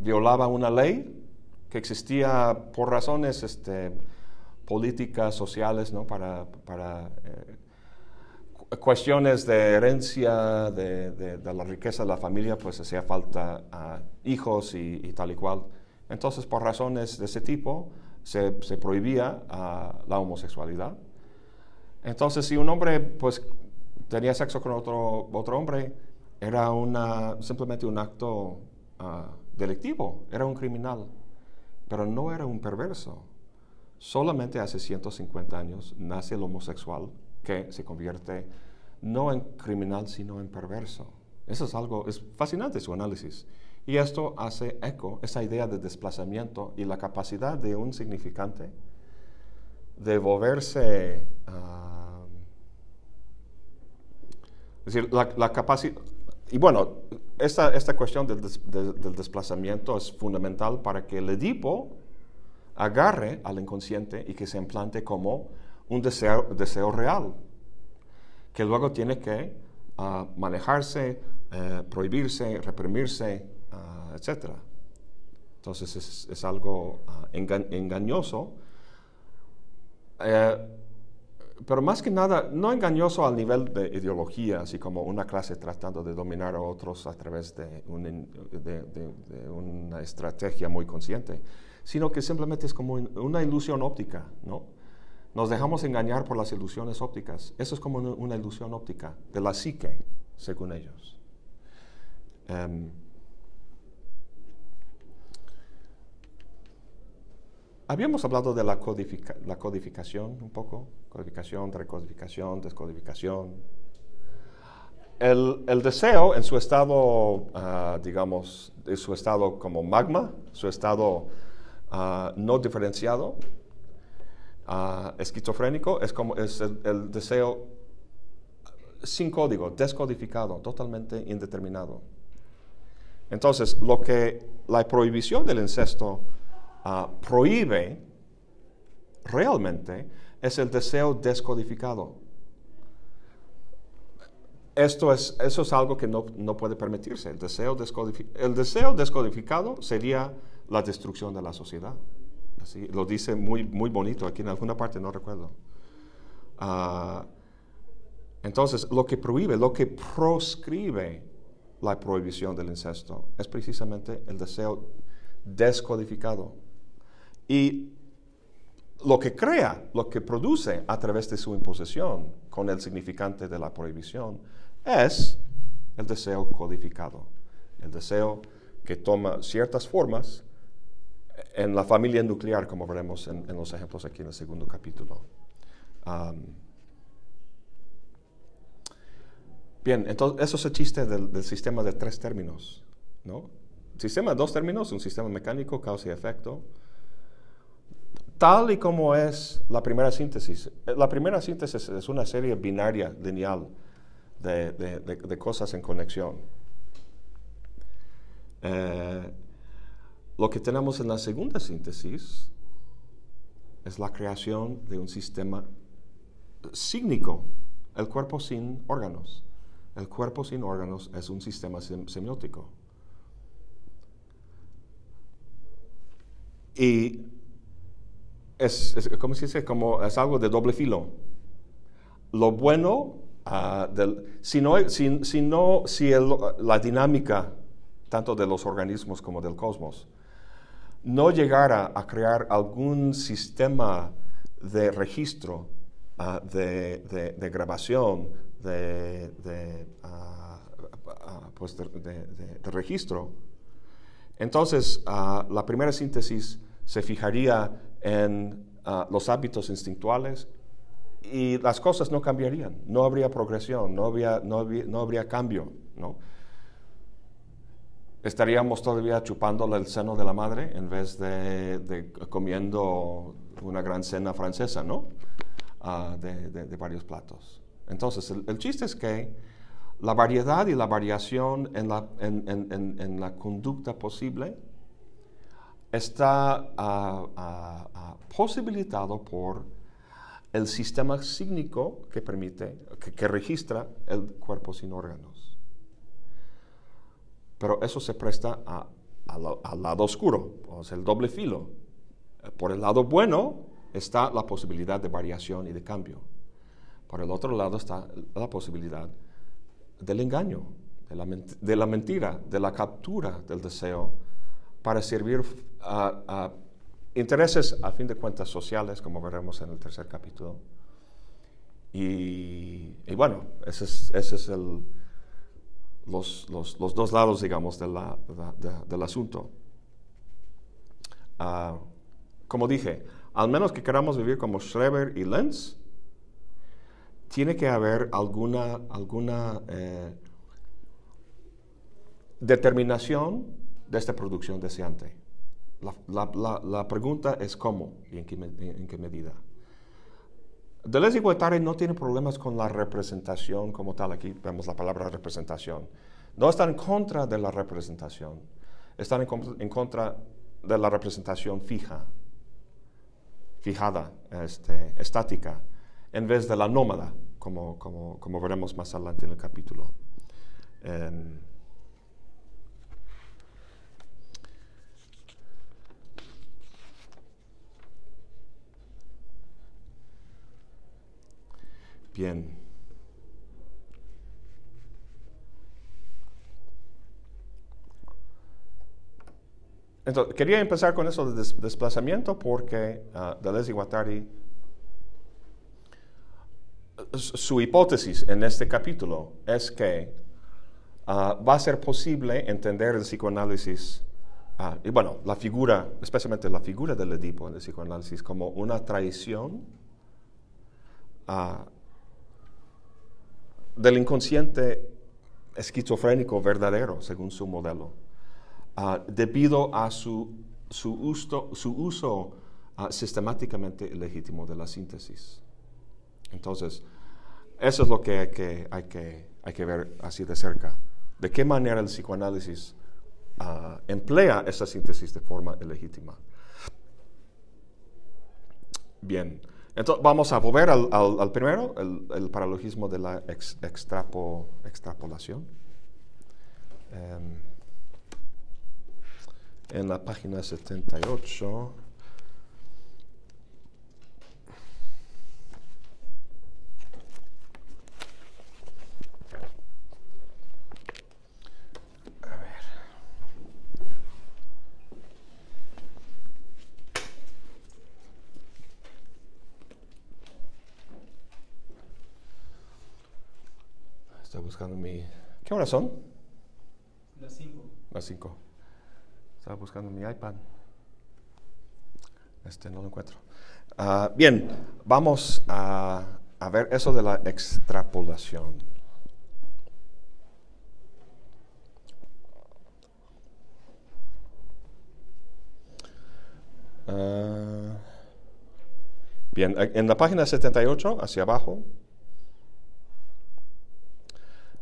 violaba una ley que existía por razones este, políticas, sociales, ¿no? para, eh, cuestiones de herencia, de, la riqueza de la familia, pues hacía falta uh, hijos y, tal y cual. Entonces, por razones de ese tipo, se, prohibía la homosexualidad. Entonces, si un hombre pues tenía sexo con otro hombre, era una, simplemente un acto ah, delictivo, era un criminal, pero no era un perverso. Solamente hace 150 años nace el homosexual que se convierte no en criminal, sino en perverso. Eso es algo, es fascinante su análisis. Y esto hace eco, esa idea de desplazamiento y la capacidad de un significante de volverse... Uh, es decir, la, capacidad... Y bueno, esta, esta cuestión del, del, desplazamiento es fundamental para que el Edipo agarre al inconsciente y que se implante como un deseo, deseo real, que luego tiene que ah, manejarse, eh, prohibirse, reprimirse, uh, ah, etc. Entonces es, es algo ah, engañoso. Eh, pero más que nada, no engañoso al nivel de ideología, así como una clase tratando de dominar a otros a través de, una estrategia muy consciente, sino que simplemente es como una ilusión óptica, ¿no? Nos dejamos engañar por las ilusiones ópticas. Eso es como una ilusión óptica de la psique, según ellos. Em, Habíamos hablado de la, codificación un poco, codificación, recodificación, descodificación. El, deseo en su estado, ah, digamos, en su estado como magma, su estado ah, no diferenciado, uh, esquizofrénico, es, como, es el, deseo sin código, descodificado, totalmente indeterminado. Entonces, lo que la prohibición del incesto Ah, prohíbe realmente es el deseo descodificado. Esto es, eso es algo que no, no puede permitirse. El deseo, el deseo descodificado sería la destrucción de la sociedad. Así, lo dice muy, muy bonito aquí en alguna parte, no recuerdo. Ah, entonces, lo que prohíbe, lo que proscribe la prohibición del incesto es precisamente el deseo descodificado. Y lo que crea, lo que produce a través de su imposición con el significante de la prohibición, es el deseo codificado, el deseo que toma ciertas formas en la familia nuclear, como veremos en, los ejemplos aquí en el segundo capítulo. bien, entonces eso es el chiste del, sistema de tres términos, ¿no? Sistema de dos términos, un sistema mecánico, causa y efecto. Tal y como es la primera síntesis. La primera síntesis es una serie binaria, lineal, de, cosas en conexión. Eh, lo que tenemos en la segunda síntesis es la creación de un sistema sígnico, el cuerpo sin órganos. El cuerpo sin órganos es un sistema semiótico. Y es, ¿cómo se dice? Como es algo de doble filo. Lo bueno, ah, si, no, si, si la dinámica tanto de los organismos como del cosmos no llegara a crear algún sistema de registro, ah, de, grabación, ah, ah, pues de, registro, entonces la primera síntesis se fijaría en los hábitos instintuales y las cosas no cambiarían, no habría progresión, no habría, no no habría cambio. ¿no? estaríamos todavía chupándole el seno de la madre en vez de, comiendo una gran cena francesa, ¿no? Ah, de, varios platos. Entonces, el, chiste es que la variedad y la variación en la, en, la conducta posible está ah, ah, posibilitado por el sistema sígnico que permite, que registra el cuerpo sin órganos. Pero eso se presta al lado oscuro, o sea, el doble filo. Por el lado bueno está la posibilidad de variación y de cambio. Por el otro lado está la posibilidad del engaño, de la, mentira, de la captura del deseo para servir a, intereses, a fin de cuentas, sociales, como veremos en el tercer capítulo. Y, bueno, ese es el, los, dos lados, digamos, del asunto. Ah, como dije, al menos que queramos vivir como Schreber y Lenz, tiene que haber alguna, alguna eh, determinación de esta producción deseante. La, pregunta es cómo y en qué, en qué medida. Deleuze y Guattari no tienen problemas con la representación como tal. Aquí vemos la palabra representación. No están en contra de la representación. Están en, contra de la representación fija, fijada, este, estática, en vez de la nómada, como, como, veremos más adelante en el capítulo. Em, Bien. Entonces, quería empezar con eso de desplazamiento porque uh, Deleuze y Guattari, su hipótesis en este capítulo es que ah, va a ser posible entender el psicoanálisis, ah, y bueno, la figura, especialmente la figura del Edipo en el psicoanálisis, como una traición del inconsciente esquizofrénico verdadero, según su modelo, ah, debido a su, su uso, su uso ah, sistemáticamente legítimo de la síntesis. Entonces, eso es lo que hay que, hay que, hay que ver así de cerca. ¿De qué manera el psicoanálisis ah, emplea esa síntesis de forma legítima? Bien. Entonces, vamos a volver al, primero, el, paralogismo de la extrapolación. Em, en la página 78. Estoy buscando mi... ¿Qué horas son?
Las 5.
Las 5. Estaba buscando mi iPad. Este no lo encuentro. Ah, bien, vamos a, a ver eso de la extrapolación. Ah, bien, en la página 78, hacia abajo,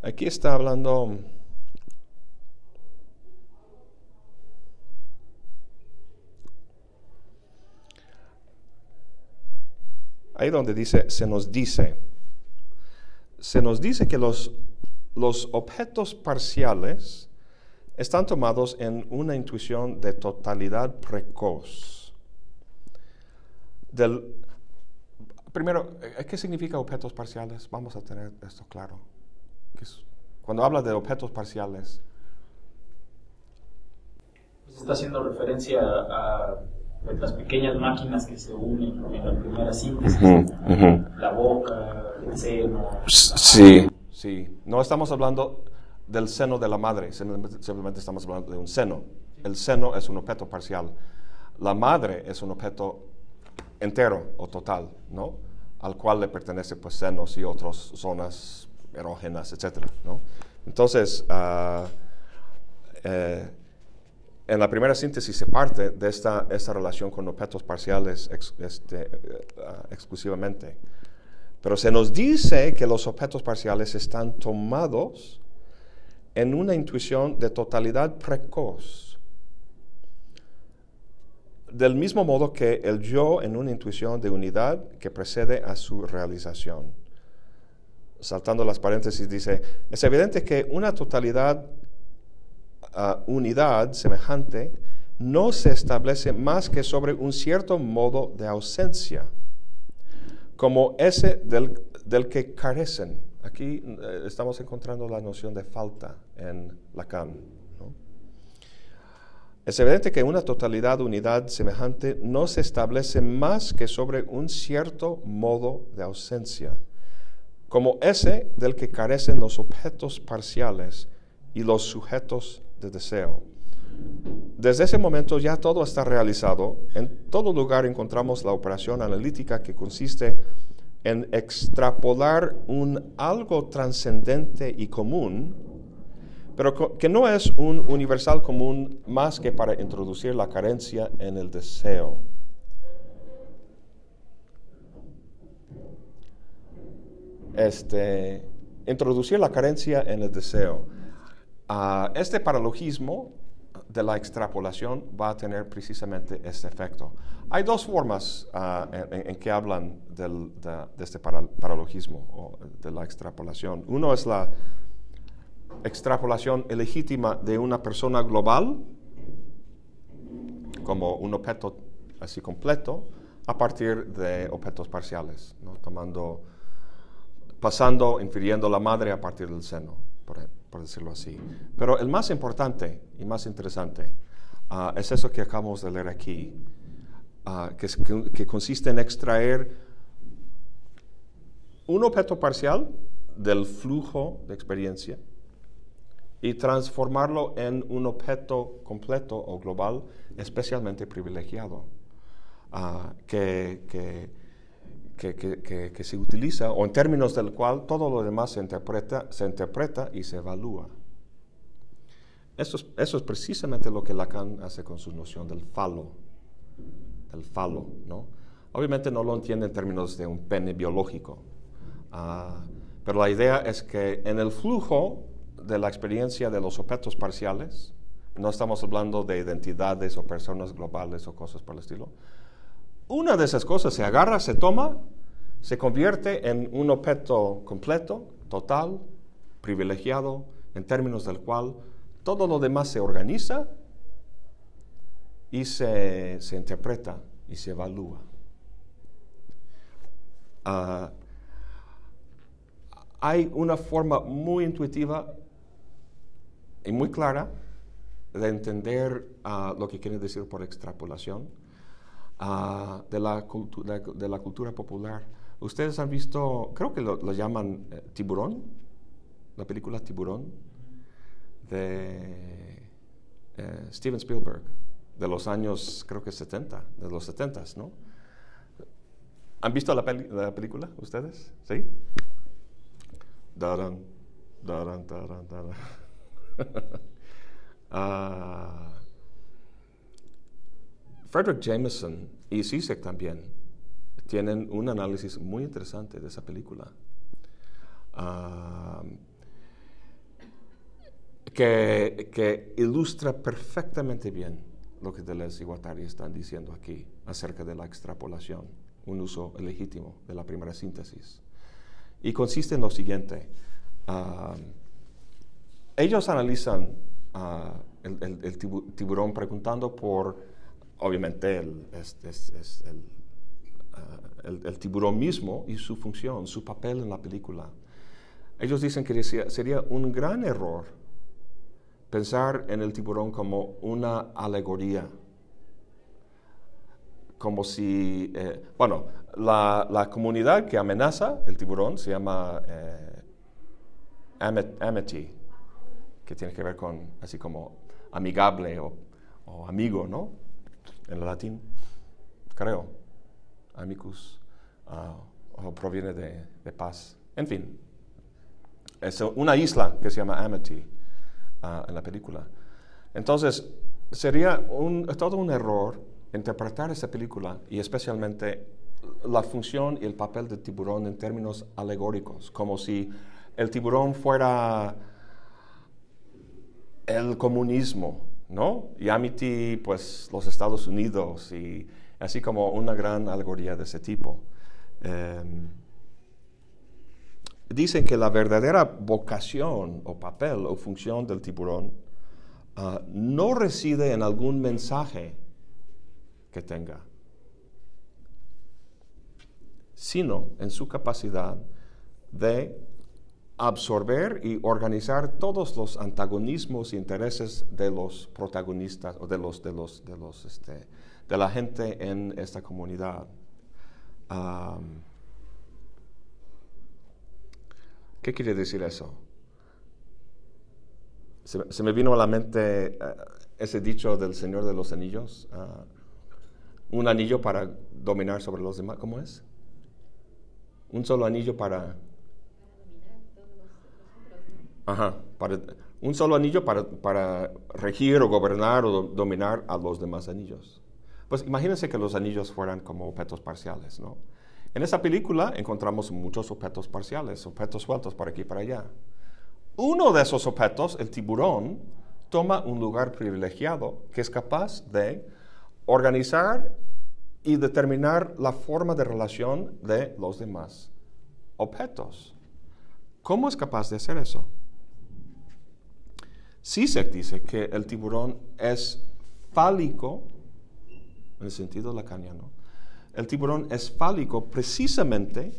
aquí está hablando ahí donde dice, se nos dice, se nos dice que los, los objetos parciales están tomados en una intuición de totalidad precoz del, primero, eh, ¿qué significa objetos parciales? Vamos a tener esto claro. Cuando habla de objetos parciales.
Pues está haciendo referencia a las pequeñas máquinas que se unen en la primera síntesis. La boca, el seno.
Sí, sí. No estamos hablando del seno de la madre, simplemente estamos hablando de un seno. El seno es un objeto parcial. La madre es un objeto entero o total, ¿no? Al cual le pertenece pues senos y otras zonas erógenas, ¿no? Entonces, uh, eh, en la primera síntesis se parte de esta, esta relación con objetos parciales este, uh, exclusivamente. Pero se nos dice que los objetos parciales están tomados en una intuición de totalidad precoz del mismo modo que el yo en una intuición de unidad que precede a su realización. Saltando las paréntesis dice, es evidente que una totalidad, uh, unidad semejante, no se establece más que sobre un cierto modo de ausencia, como ese del, del que carecen. Aquí eh, estamos encontrando la noción de falta en Lacan. Es evidente que una totalidad, unidad semejante no se establece más que sobre un cierto modo de ausencia, como ese del que carecen los objetos parciales y los sujetos de deseo. Desde ese momento ya todo está realizado. En todo lugar encontramos la operación analítica que consiste en extrapolar un algo trascendente y común pero que no es un universal común más que para introducir la carencia en el deseo. Este, introducir la carencia en el deseo. Ah, este paralogismo de la extrapolación va a tener precisamente este efecto. Hay dos formas ah, en, que hablan de, este paralogismo o de la extrapolación. Uno es la extrapolación ilegítima de una persona global como un objeto así completo a partir de objetos parciales, ¿no? tomando, pasando, infiriendo la madre a partir del seno, por, decirlo así. Pero el más importante y más interesante ah, es eso que acabamos de leer aquí, ah, que consiste en extraer un objeto parcial del flujo de experiencia y transformarlo en un objeto completo o global especialmente privilegiado, ah, que, que, que, que, se utiliza o en términos del cual todo lo demás se interpreta, se interpreta y se evalúa. Eso es, eso es precisamente lo que Lacan hace con su noción del falo, del falo, ¿no? Obviamente no lo entiende en términos de un pene biológico, ah, pero la idea es que en el flujo de la experiencia de los objetos parciales, no estamos hablando de identidades o personas globales o cosas por el estilo. Una de esas cosas se agarra, se toma, se convierte en un objeto completo, total, privilegiado, en términos del cual todo lo demás se organiza y se, interpreta y se evalúa. Ah, hay una forma muy intuitiva y muy clara de entender ah, lo que quiere decir por extrapolación de, la de, la cultura popular. Ustedes han visto, creo que lo, llaman eh, tiburón. la película Tiburón de eh, Steven Spielberg, de los años, creo que 70, de los 70, ¿no? ¿Han visto la, película ustedes? ¿Sí? Daran, daran, daran, daran. Ah, Frederick Jameson y Sisek también tienen un análisis muy interesante de esa película. Ah, que, ilustra perfectamente bien lo que Deleuze y Guattari están diciendo aquí acerca de la extrapolación, un uso legítimo de la primera síntesis. Y consiste en lo siguiente. Ah, ellos analizan ah, el, tiburón preguntando por, obviamente, ah, el, tiburón mismo y su función, su papel en la película. Ellos dicen que sería un gran error pensar en el tiburón como una alegoría. Como si, eh, bueno, la, comunidad que amenaza el tiburón se llama eh, amity, que tiene que ver con así como amigable o, amigo, ¿no? En latín, creo, amicus, ah, proviene de, de, paz. En fin, es una isla que se llama Amity en la película. Entonces, sería todo un error interpretar esa película y especialmente la función y el papel del tiburón en términos alegóricos, como si el tiburón fuera el comunismo, ¿no? Y Amity, pues los Estados Unidos, y así como una gran alegoría de ese tipo. Em, dicen que la verdadera vocación o papel o función del tiburón ah, no reside en algún mensaje que tenga, sino en su capacidad de absorber y organizar todos los antagonismos e intereses de los protagonistas o de los de los de los este, de la gente en esta comunidad. ¿Qué quiere decir eso? Se, me vino a la mente eh, ese dicho del Señor de los Anillos. Ah, un anillo para dominar sobre los demás. ¿Cómo es? Un solo anillo para... Ajá, un solo anillo para, para, regir o gobernar o dominar a los demás anillos. Pues imagínense que los anillos fueran como objetos parciales, ¿no? En esa película encontramos muchos objetos parciales, objetos sueltos por aquí y para allá. Uno de esos objetos, el tiburón, toma un lugar privilegiado que es capaz de organizar y determinar la forma de relación de los demás objetos. ¿Cómo es capaz de hacer eso? Sisek dice que el tiburón es fálico, en el sentido lacaniano, el tiburón es fálico precisamente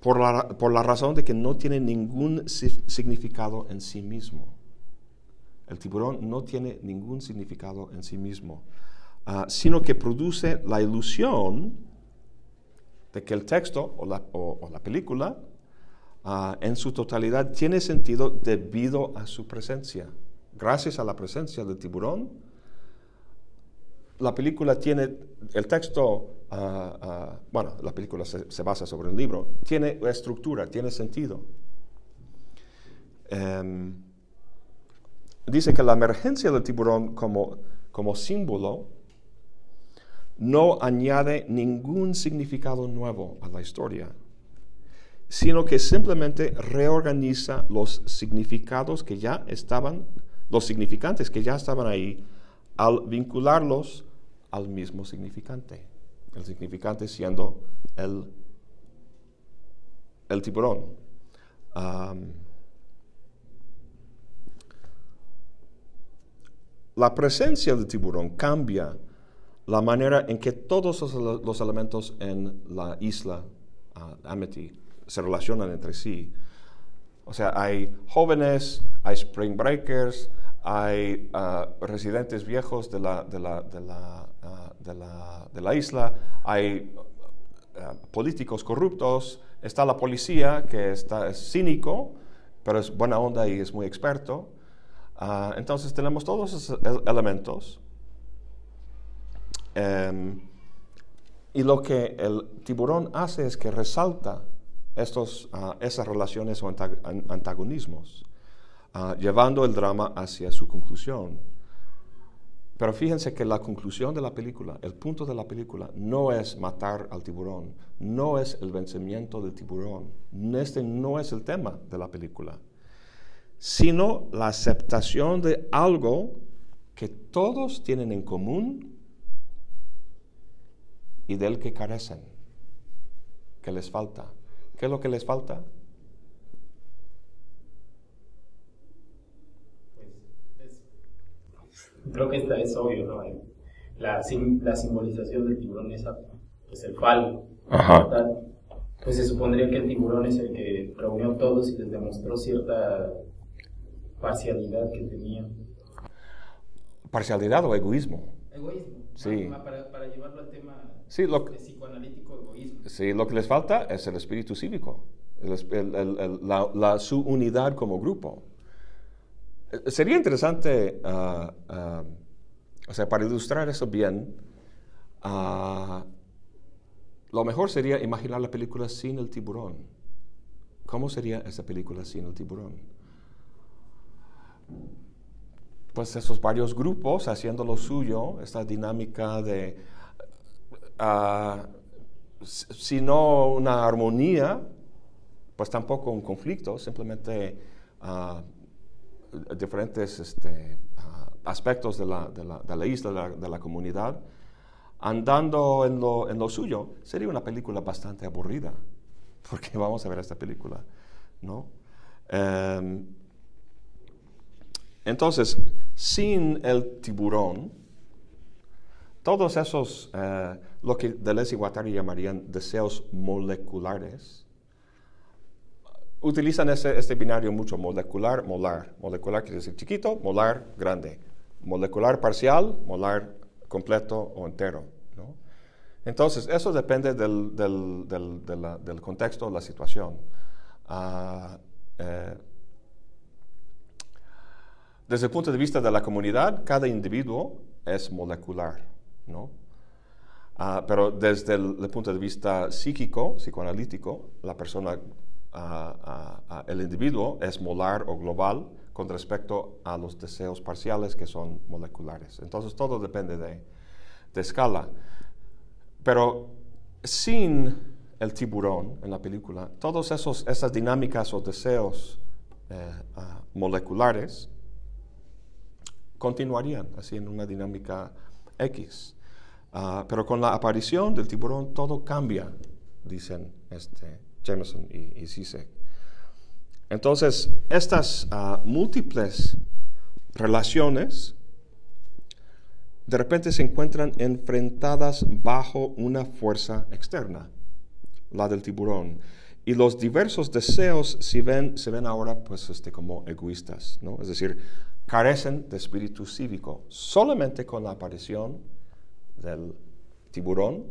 por la, razón de que no tiene ningún significado en sí mismo. El tiburón no tiene ningún significado en sí mismo, ah, sino que produce la ilusión de que el texto o la, película ah, en su totalidad tiene sentido debido a su presencia. Gracias a la presencia del tiburón, la película tiene, el texto, ah, ah, bueno, la película se, basa sobre un libro, tiene estructura, tiene sentido. Em, dice que la emergencia del tiburón como, como símbolo no añade ningún significado nuevo a la historia, sino que simplemente reorganiza los significados que ya estaban, los significantes que ya estaban ahí, al vincularlos al mismo significante. El significante siendo el, el tiburón. la presencia del tiburón cambia la manera en que todos los, elementos en la isla uh, Amity se relacionan entre sí. O sea, hay jóvenes, hay spring breakers, hay uh, residentes viejos de la, de la, de la, uh, de la, isla, hay políticos corruptos, está la policía que está, es cínico, pero es buena onda y es muy experto. Ah, entonces tenemos todos esos elementos. Em, y lo que el tiburón hace es que resalta estos, ah, esas relaciones o antagonismos, ah, llevando el drama hacia su conclusión. Pero fíjense que la conclusión de la película, el punto de la película, no es matar al tiburón, no es el vencimiento del tiburón, este no es el tema de la película, sino la aceptación de algo que todos tienen en común y del que carecen, que les falta. ¿Qué es lo que les falta?
creo que esta es obvio, ¿no? La, la simbolización del tiburón es pues, el falo. Ajá. Pues se supondría que el tiburón es el que reunió a todos y les demostró cierta parcialidad que tenía.
¿Parcialidad o egoísmo?
Egoísmo.
Sí.
Ah, para, para, llevarlo al tema
sí, lo,
psicoanalítico, egoísmo.
Sí, lo que les falta es el espíritu cívico, la, su unidad como grupo. Eh, sería interesante, ah, ah, o sea, para ilustrar eso bien, uh, lo mejor sería imaginar la película sin el tiburón. ¿Cómo sería esa película sin el tiburón? Pues esos varios grupos haciendo lo suyo, esta dinámica de, si no una armonía, pues tampoco un conflicto, simplemente diferentes este, ah, aspectos de la, de, la, de la, isla, de la, comunidad, andando en lo, en lo, suyo, sería una película bastante aburrida, porque vamos a ver esta película, ¿no? Em, entonces, sin el tiburón, todos esos, eh, lo que Deleuze y Guattari llamarían deseos moleculares, utilizan ese, este binario mucho, molecular, molar. Molecular quiere decir chiquito, molar, grande. Molecular parcial, molar completo o entero. Entonces, eso depende del, del, del, de la, contexto, la situación. Uh, eh, desde el punto de vista de la comunidad, cada individuo es molecular, ¿no? Uh, pero desde el, el, punto de vista psíquico, psicoanalítico, la persona el individuo es molar o global con respecto a los deseos parciales que son moleculares. Entonces todo depende de, escala. Pero sin el tiburón en la película, todas esas dinámicas o deseos eh, ah, moleculares continuarían así en una dinámica X. Ah, pero con la aparición del tiburón todo cambia, dicen este, Jameson y, y Entonces, estas ah, múltiples relaciones de repente se encuentran enfrentadas bajo una fuerza externa, la del tiburón. Y los diversos deseos se ven, se ven ahora pues, este, como egoístas, ¿no? es decir, carecen de espíritu cívico. Solamente con la aparición del tiburón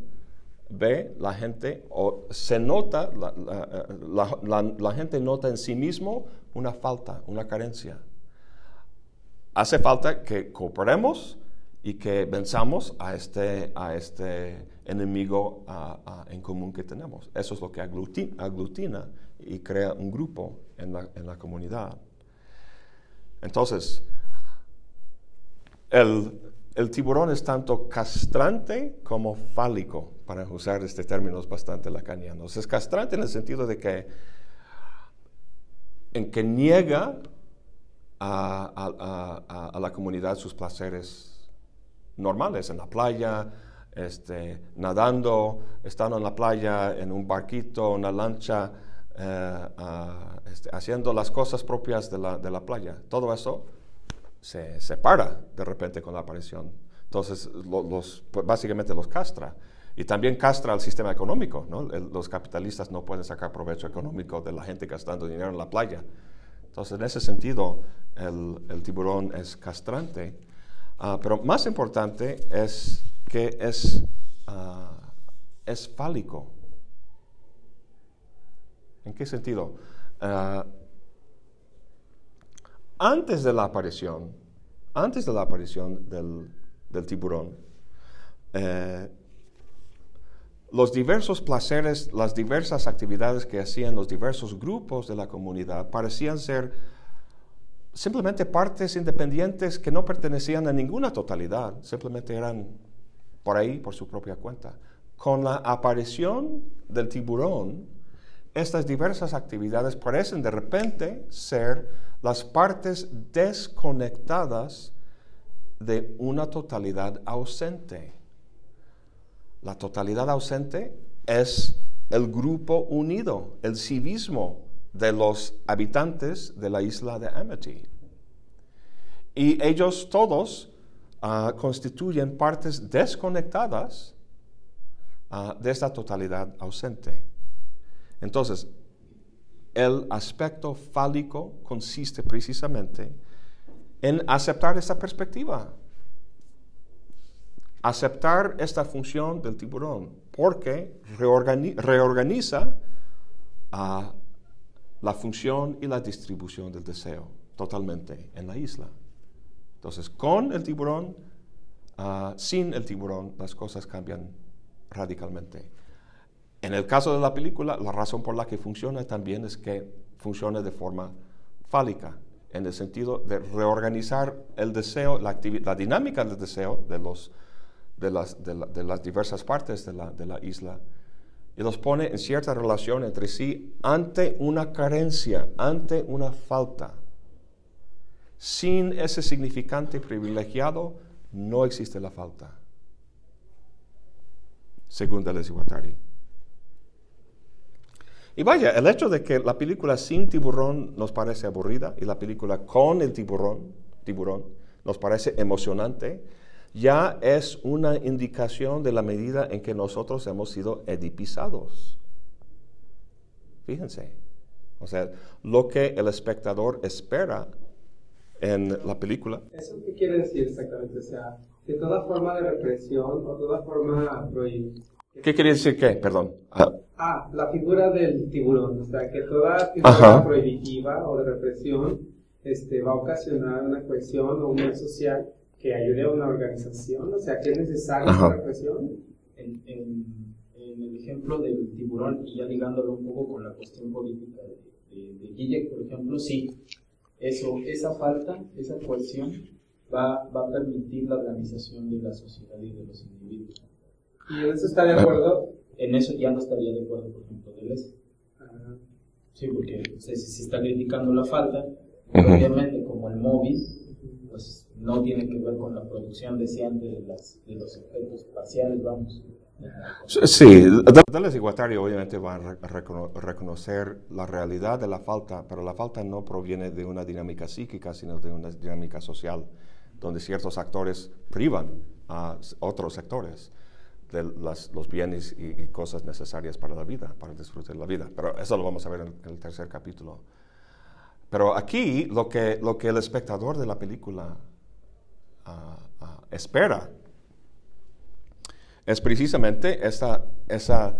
ve la gente o se nota, la, gente nota en sí mismo una falta, una carencia. Hace falta que cooperemos y que venzamos a este, a este enemigo en común que tenemos. Eso es lo que aglutina, aglutina y crea un grupo en la, en la comunidad. Entonces, el, el tiburón es tanto castrante como fálico, para usar este término bastante lacanianos. Es castrante en el sentido de que, en que niega a, la comunidad sus placeres normales, en la playa, este, nadando, estando en la playa, en un barquito, una lancha, eh, este, haciendo las cosas propias de la playa. Todo eso se separa de repente con la aparición. Entonces, los, pues, básicamente los castra. Y también castra al sistema económico. los capitalistas no pueden sacar provecho económico de la gente gastando dinero en la playa. Entonces, en ese sentido, el, tiburón es castrante. Ah, pero más importante es que es, uh, es fálico. ¿En qué sentido? Ah, antes de la aparición, antes de la aparición del, tiburón, eh, los diversos placeres, las diversas actividades que hacían los diversos grupos de la comunidad parecían ser simplemente partes independientes que no pertenecían a ninguna totalidad, simplemente eran por ahí, por su propia cuenta. Con la aparición del tiburón, estas diversas actividades parecen de repente ser las partes desconectadas de una totalidad ausente. La totalidad ausente es el grupo unido, el civismo de los habitantes de la isla de Amity. Y ellos todos ah, constituyen partes desconectadas ah, de esta totalidad ausente. Entonces, el aspecto fálico consiste precisamente en aceptar esta perspectiva, aceptar esta función del tiburón, porque reorganiza ah, la función y la distribución del deseo totalmente en la isla. Entonces, con el tiburón, ah, sin el tiburón, las cosas cambian radicalmente. En el caso de la película, la razón por la que funciona también es que funciona de forma fálica, en el sentido de reorganizar el deseo, la, dinámica del deseo de, los, de, las, de, las, diversas partes de la, de la isla y los pone en cierta relación entre sí ante una carencia, ante una falta. Sin ese significante privilegiado no existe la falta, según Deleuze y y vaya, el hecho de que la película sin tiburón nos parece aburrida y la película con el tiburón, tiburón nos parece emocionante, ya es una indicación de la medida en que nosotros hemos sido edipizados. Fíjense. O sea, lo que el espectador espera en la película.
¿Eso qué quiere decir exactamente? O sea, que toda forma de represión o toda forma
¿Qué quiere decir qué? Perdón.
Ah. ah. la figura del tiburón. O sea, que toda figura prohibitiva o de represión este, va a ocasionar una cohesión o un social que ayude a una organización. O sea, que es necesaria la represión.
En, en, el ejemplo del tiburón, y ya ligándolo un poco con la cuestión política de, de, por ejemplo, sí, eso, esa falta, esa cohesión va, va a permitir la organización de la sociedad y de los individuos.
¿Y en eso está de acuerdo?
En eso ya no estaría de acuerdo, por ejemplo, Deleuze. Sí, porque se, está criticando la falta, obviamente como el móvil, pues no tiene que ver con la producción deseante de, las, de los efectos parciales, vamos.
Sí, Deleuze y Guattari obviamente van a reconocer la realidad de la falta, pero la falta no proviene de una dinámica psíquica, sino de una dinámica social, donde ciertos actores privan a otros sectores de los bienes y, cosas necesarias para la vida, para disfrutar la vida. Pero eso lo vamos a ver en, el tercer capítulo. Pero aquí lo que, lo que el espectador de la película ah, ah, espera es precisamente esa, esa,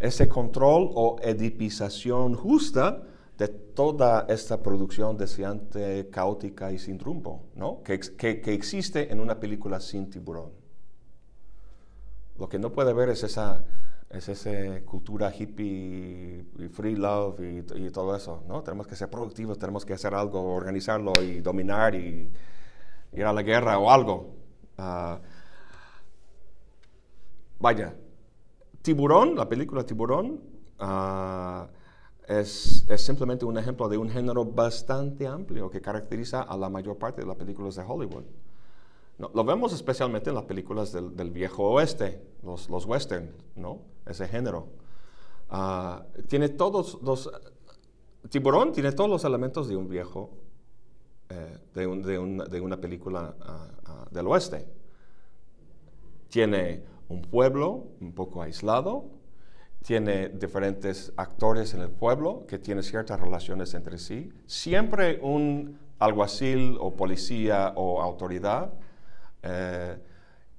ese control o edipización justa de toda esta producción deseante, caótica y sin rumbo, ¿no? que, que, que existe en una película sin tiburón. Lo que no puede ver es esa, es esa cultura hippie y free love y, todo eso, ¿no? Tenemos que ser productivos, tenemos que hacer algo, organizarlo y dominar y ir a la guerra o algo. Ah, vaya, Tiburón, la película Tiburón, ah, es, es, simplemente un ejemplo de un género bastante amplio que caracteriza a la mayor parte de las películas de Hollywood lo vemos especialmente en las películas del, viejo oeste, los, los western, ¿no? Ese género. Ah, tiene todos los... Tiburón tiene todos los elementos de un viejo, eh, de, una película ah, ah, del oeste. Tiene un pueblo un poco aislado, tiene diferentes actores en el pueblo que tienen ciertas relaciones entre sí, siempre un alguacil o policía o autoridad eh,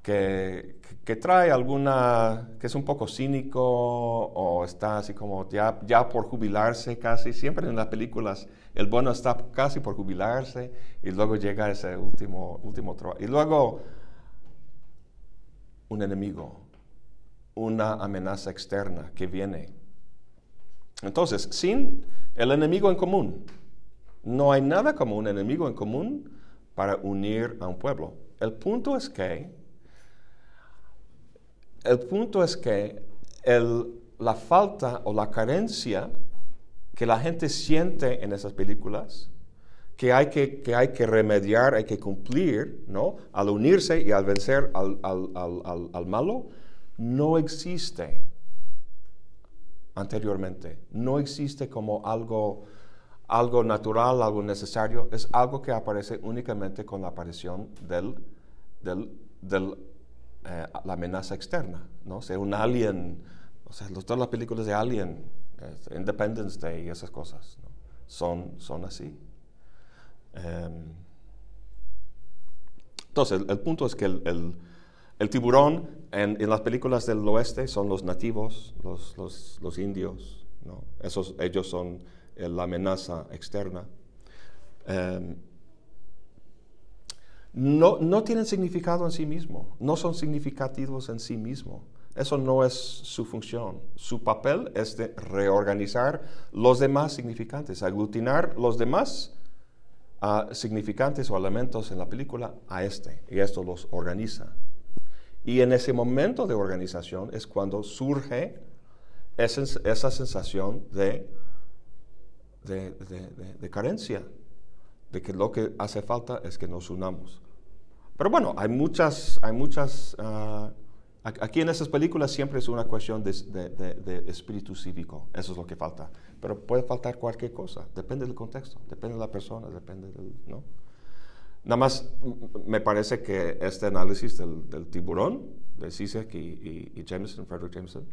que, trae alguna, que es un poco cínico o está así como ya, ya por jubilarse casi, siempre en las películas el bueno está casi por jubilarse y luego llega ese último, último trabajo. Y luego un enemigo, una amenaza externa que viene. Entonces, sin el enemigo en común, no hay nada como un enemigo en común para unir a un pueblo. El punto es que, el punto es que la falta o la carencia que la gente siente en esas películas, que hay que, que, hay que remediar, hay que cumplir, ¿no? Al unirse y al vencer al, al, al malo, no existe anteriormente. No existe como algo, algo natural, algo necesario. Es algo que aparece únicamente con la aparición del eh, la amenaza externa, ¿no? O sea, un alien, o sea, todas las películas de Alien, eh, Independence Day y esas cosas, son, son así. Em, entonces, el, punto es que el, tiburón en, las películas del oeste son los nativos, los, los, los indios, ¿no? Esos, ellos son la amenaza externa. Em, no, no, tienen significado en sí mismo, no son significativos en sí mismo. Eso no es su función. Su papel es de reorganizar los demás significantes, aglutinar los demás uh, significantes o elementos en la película a este, y esto los organiza. Y en ese momento de organización es cuando surge esa sensación de, de, de, de, carencia, de que lo que hace falta es que nos unamos. Pero bueno, hay muchas, hay muchas uh, Aquí en esas películas siempre es una cuestión de, de, espíritu cívico, eso es lo que falta. Pero puede faltar cualquier cosa, depende del contexto, depende de la persona, depende del... ¿no? Nada más me parece que este análisis del, del tiburón, de Zizek y, y, Jameson, Frederick Jameson,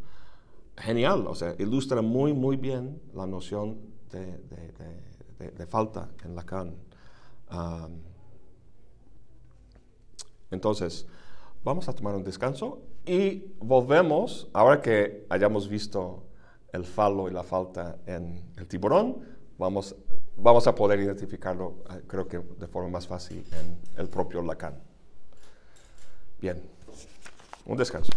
genial, o sea, ilustra muy, muy bien la noción de, falta en Lacan. Um, entonces, vamos a tomar un descanso y volvemos, ahora que hayamos visto el falo y la falta en el tiburón, vamos, vamos a poder identificarlo, eh, creo que de forma más fácil en el propio Lacan. Bien, un descanso.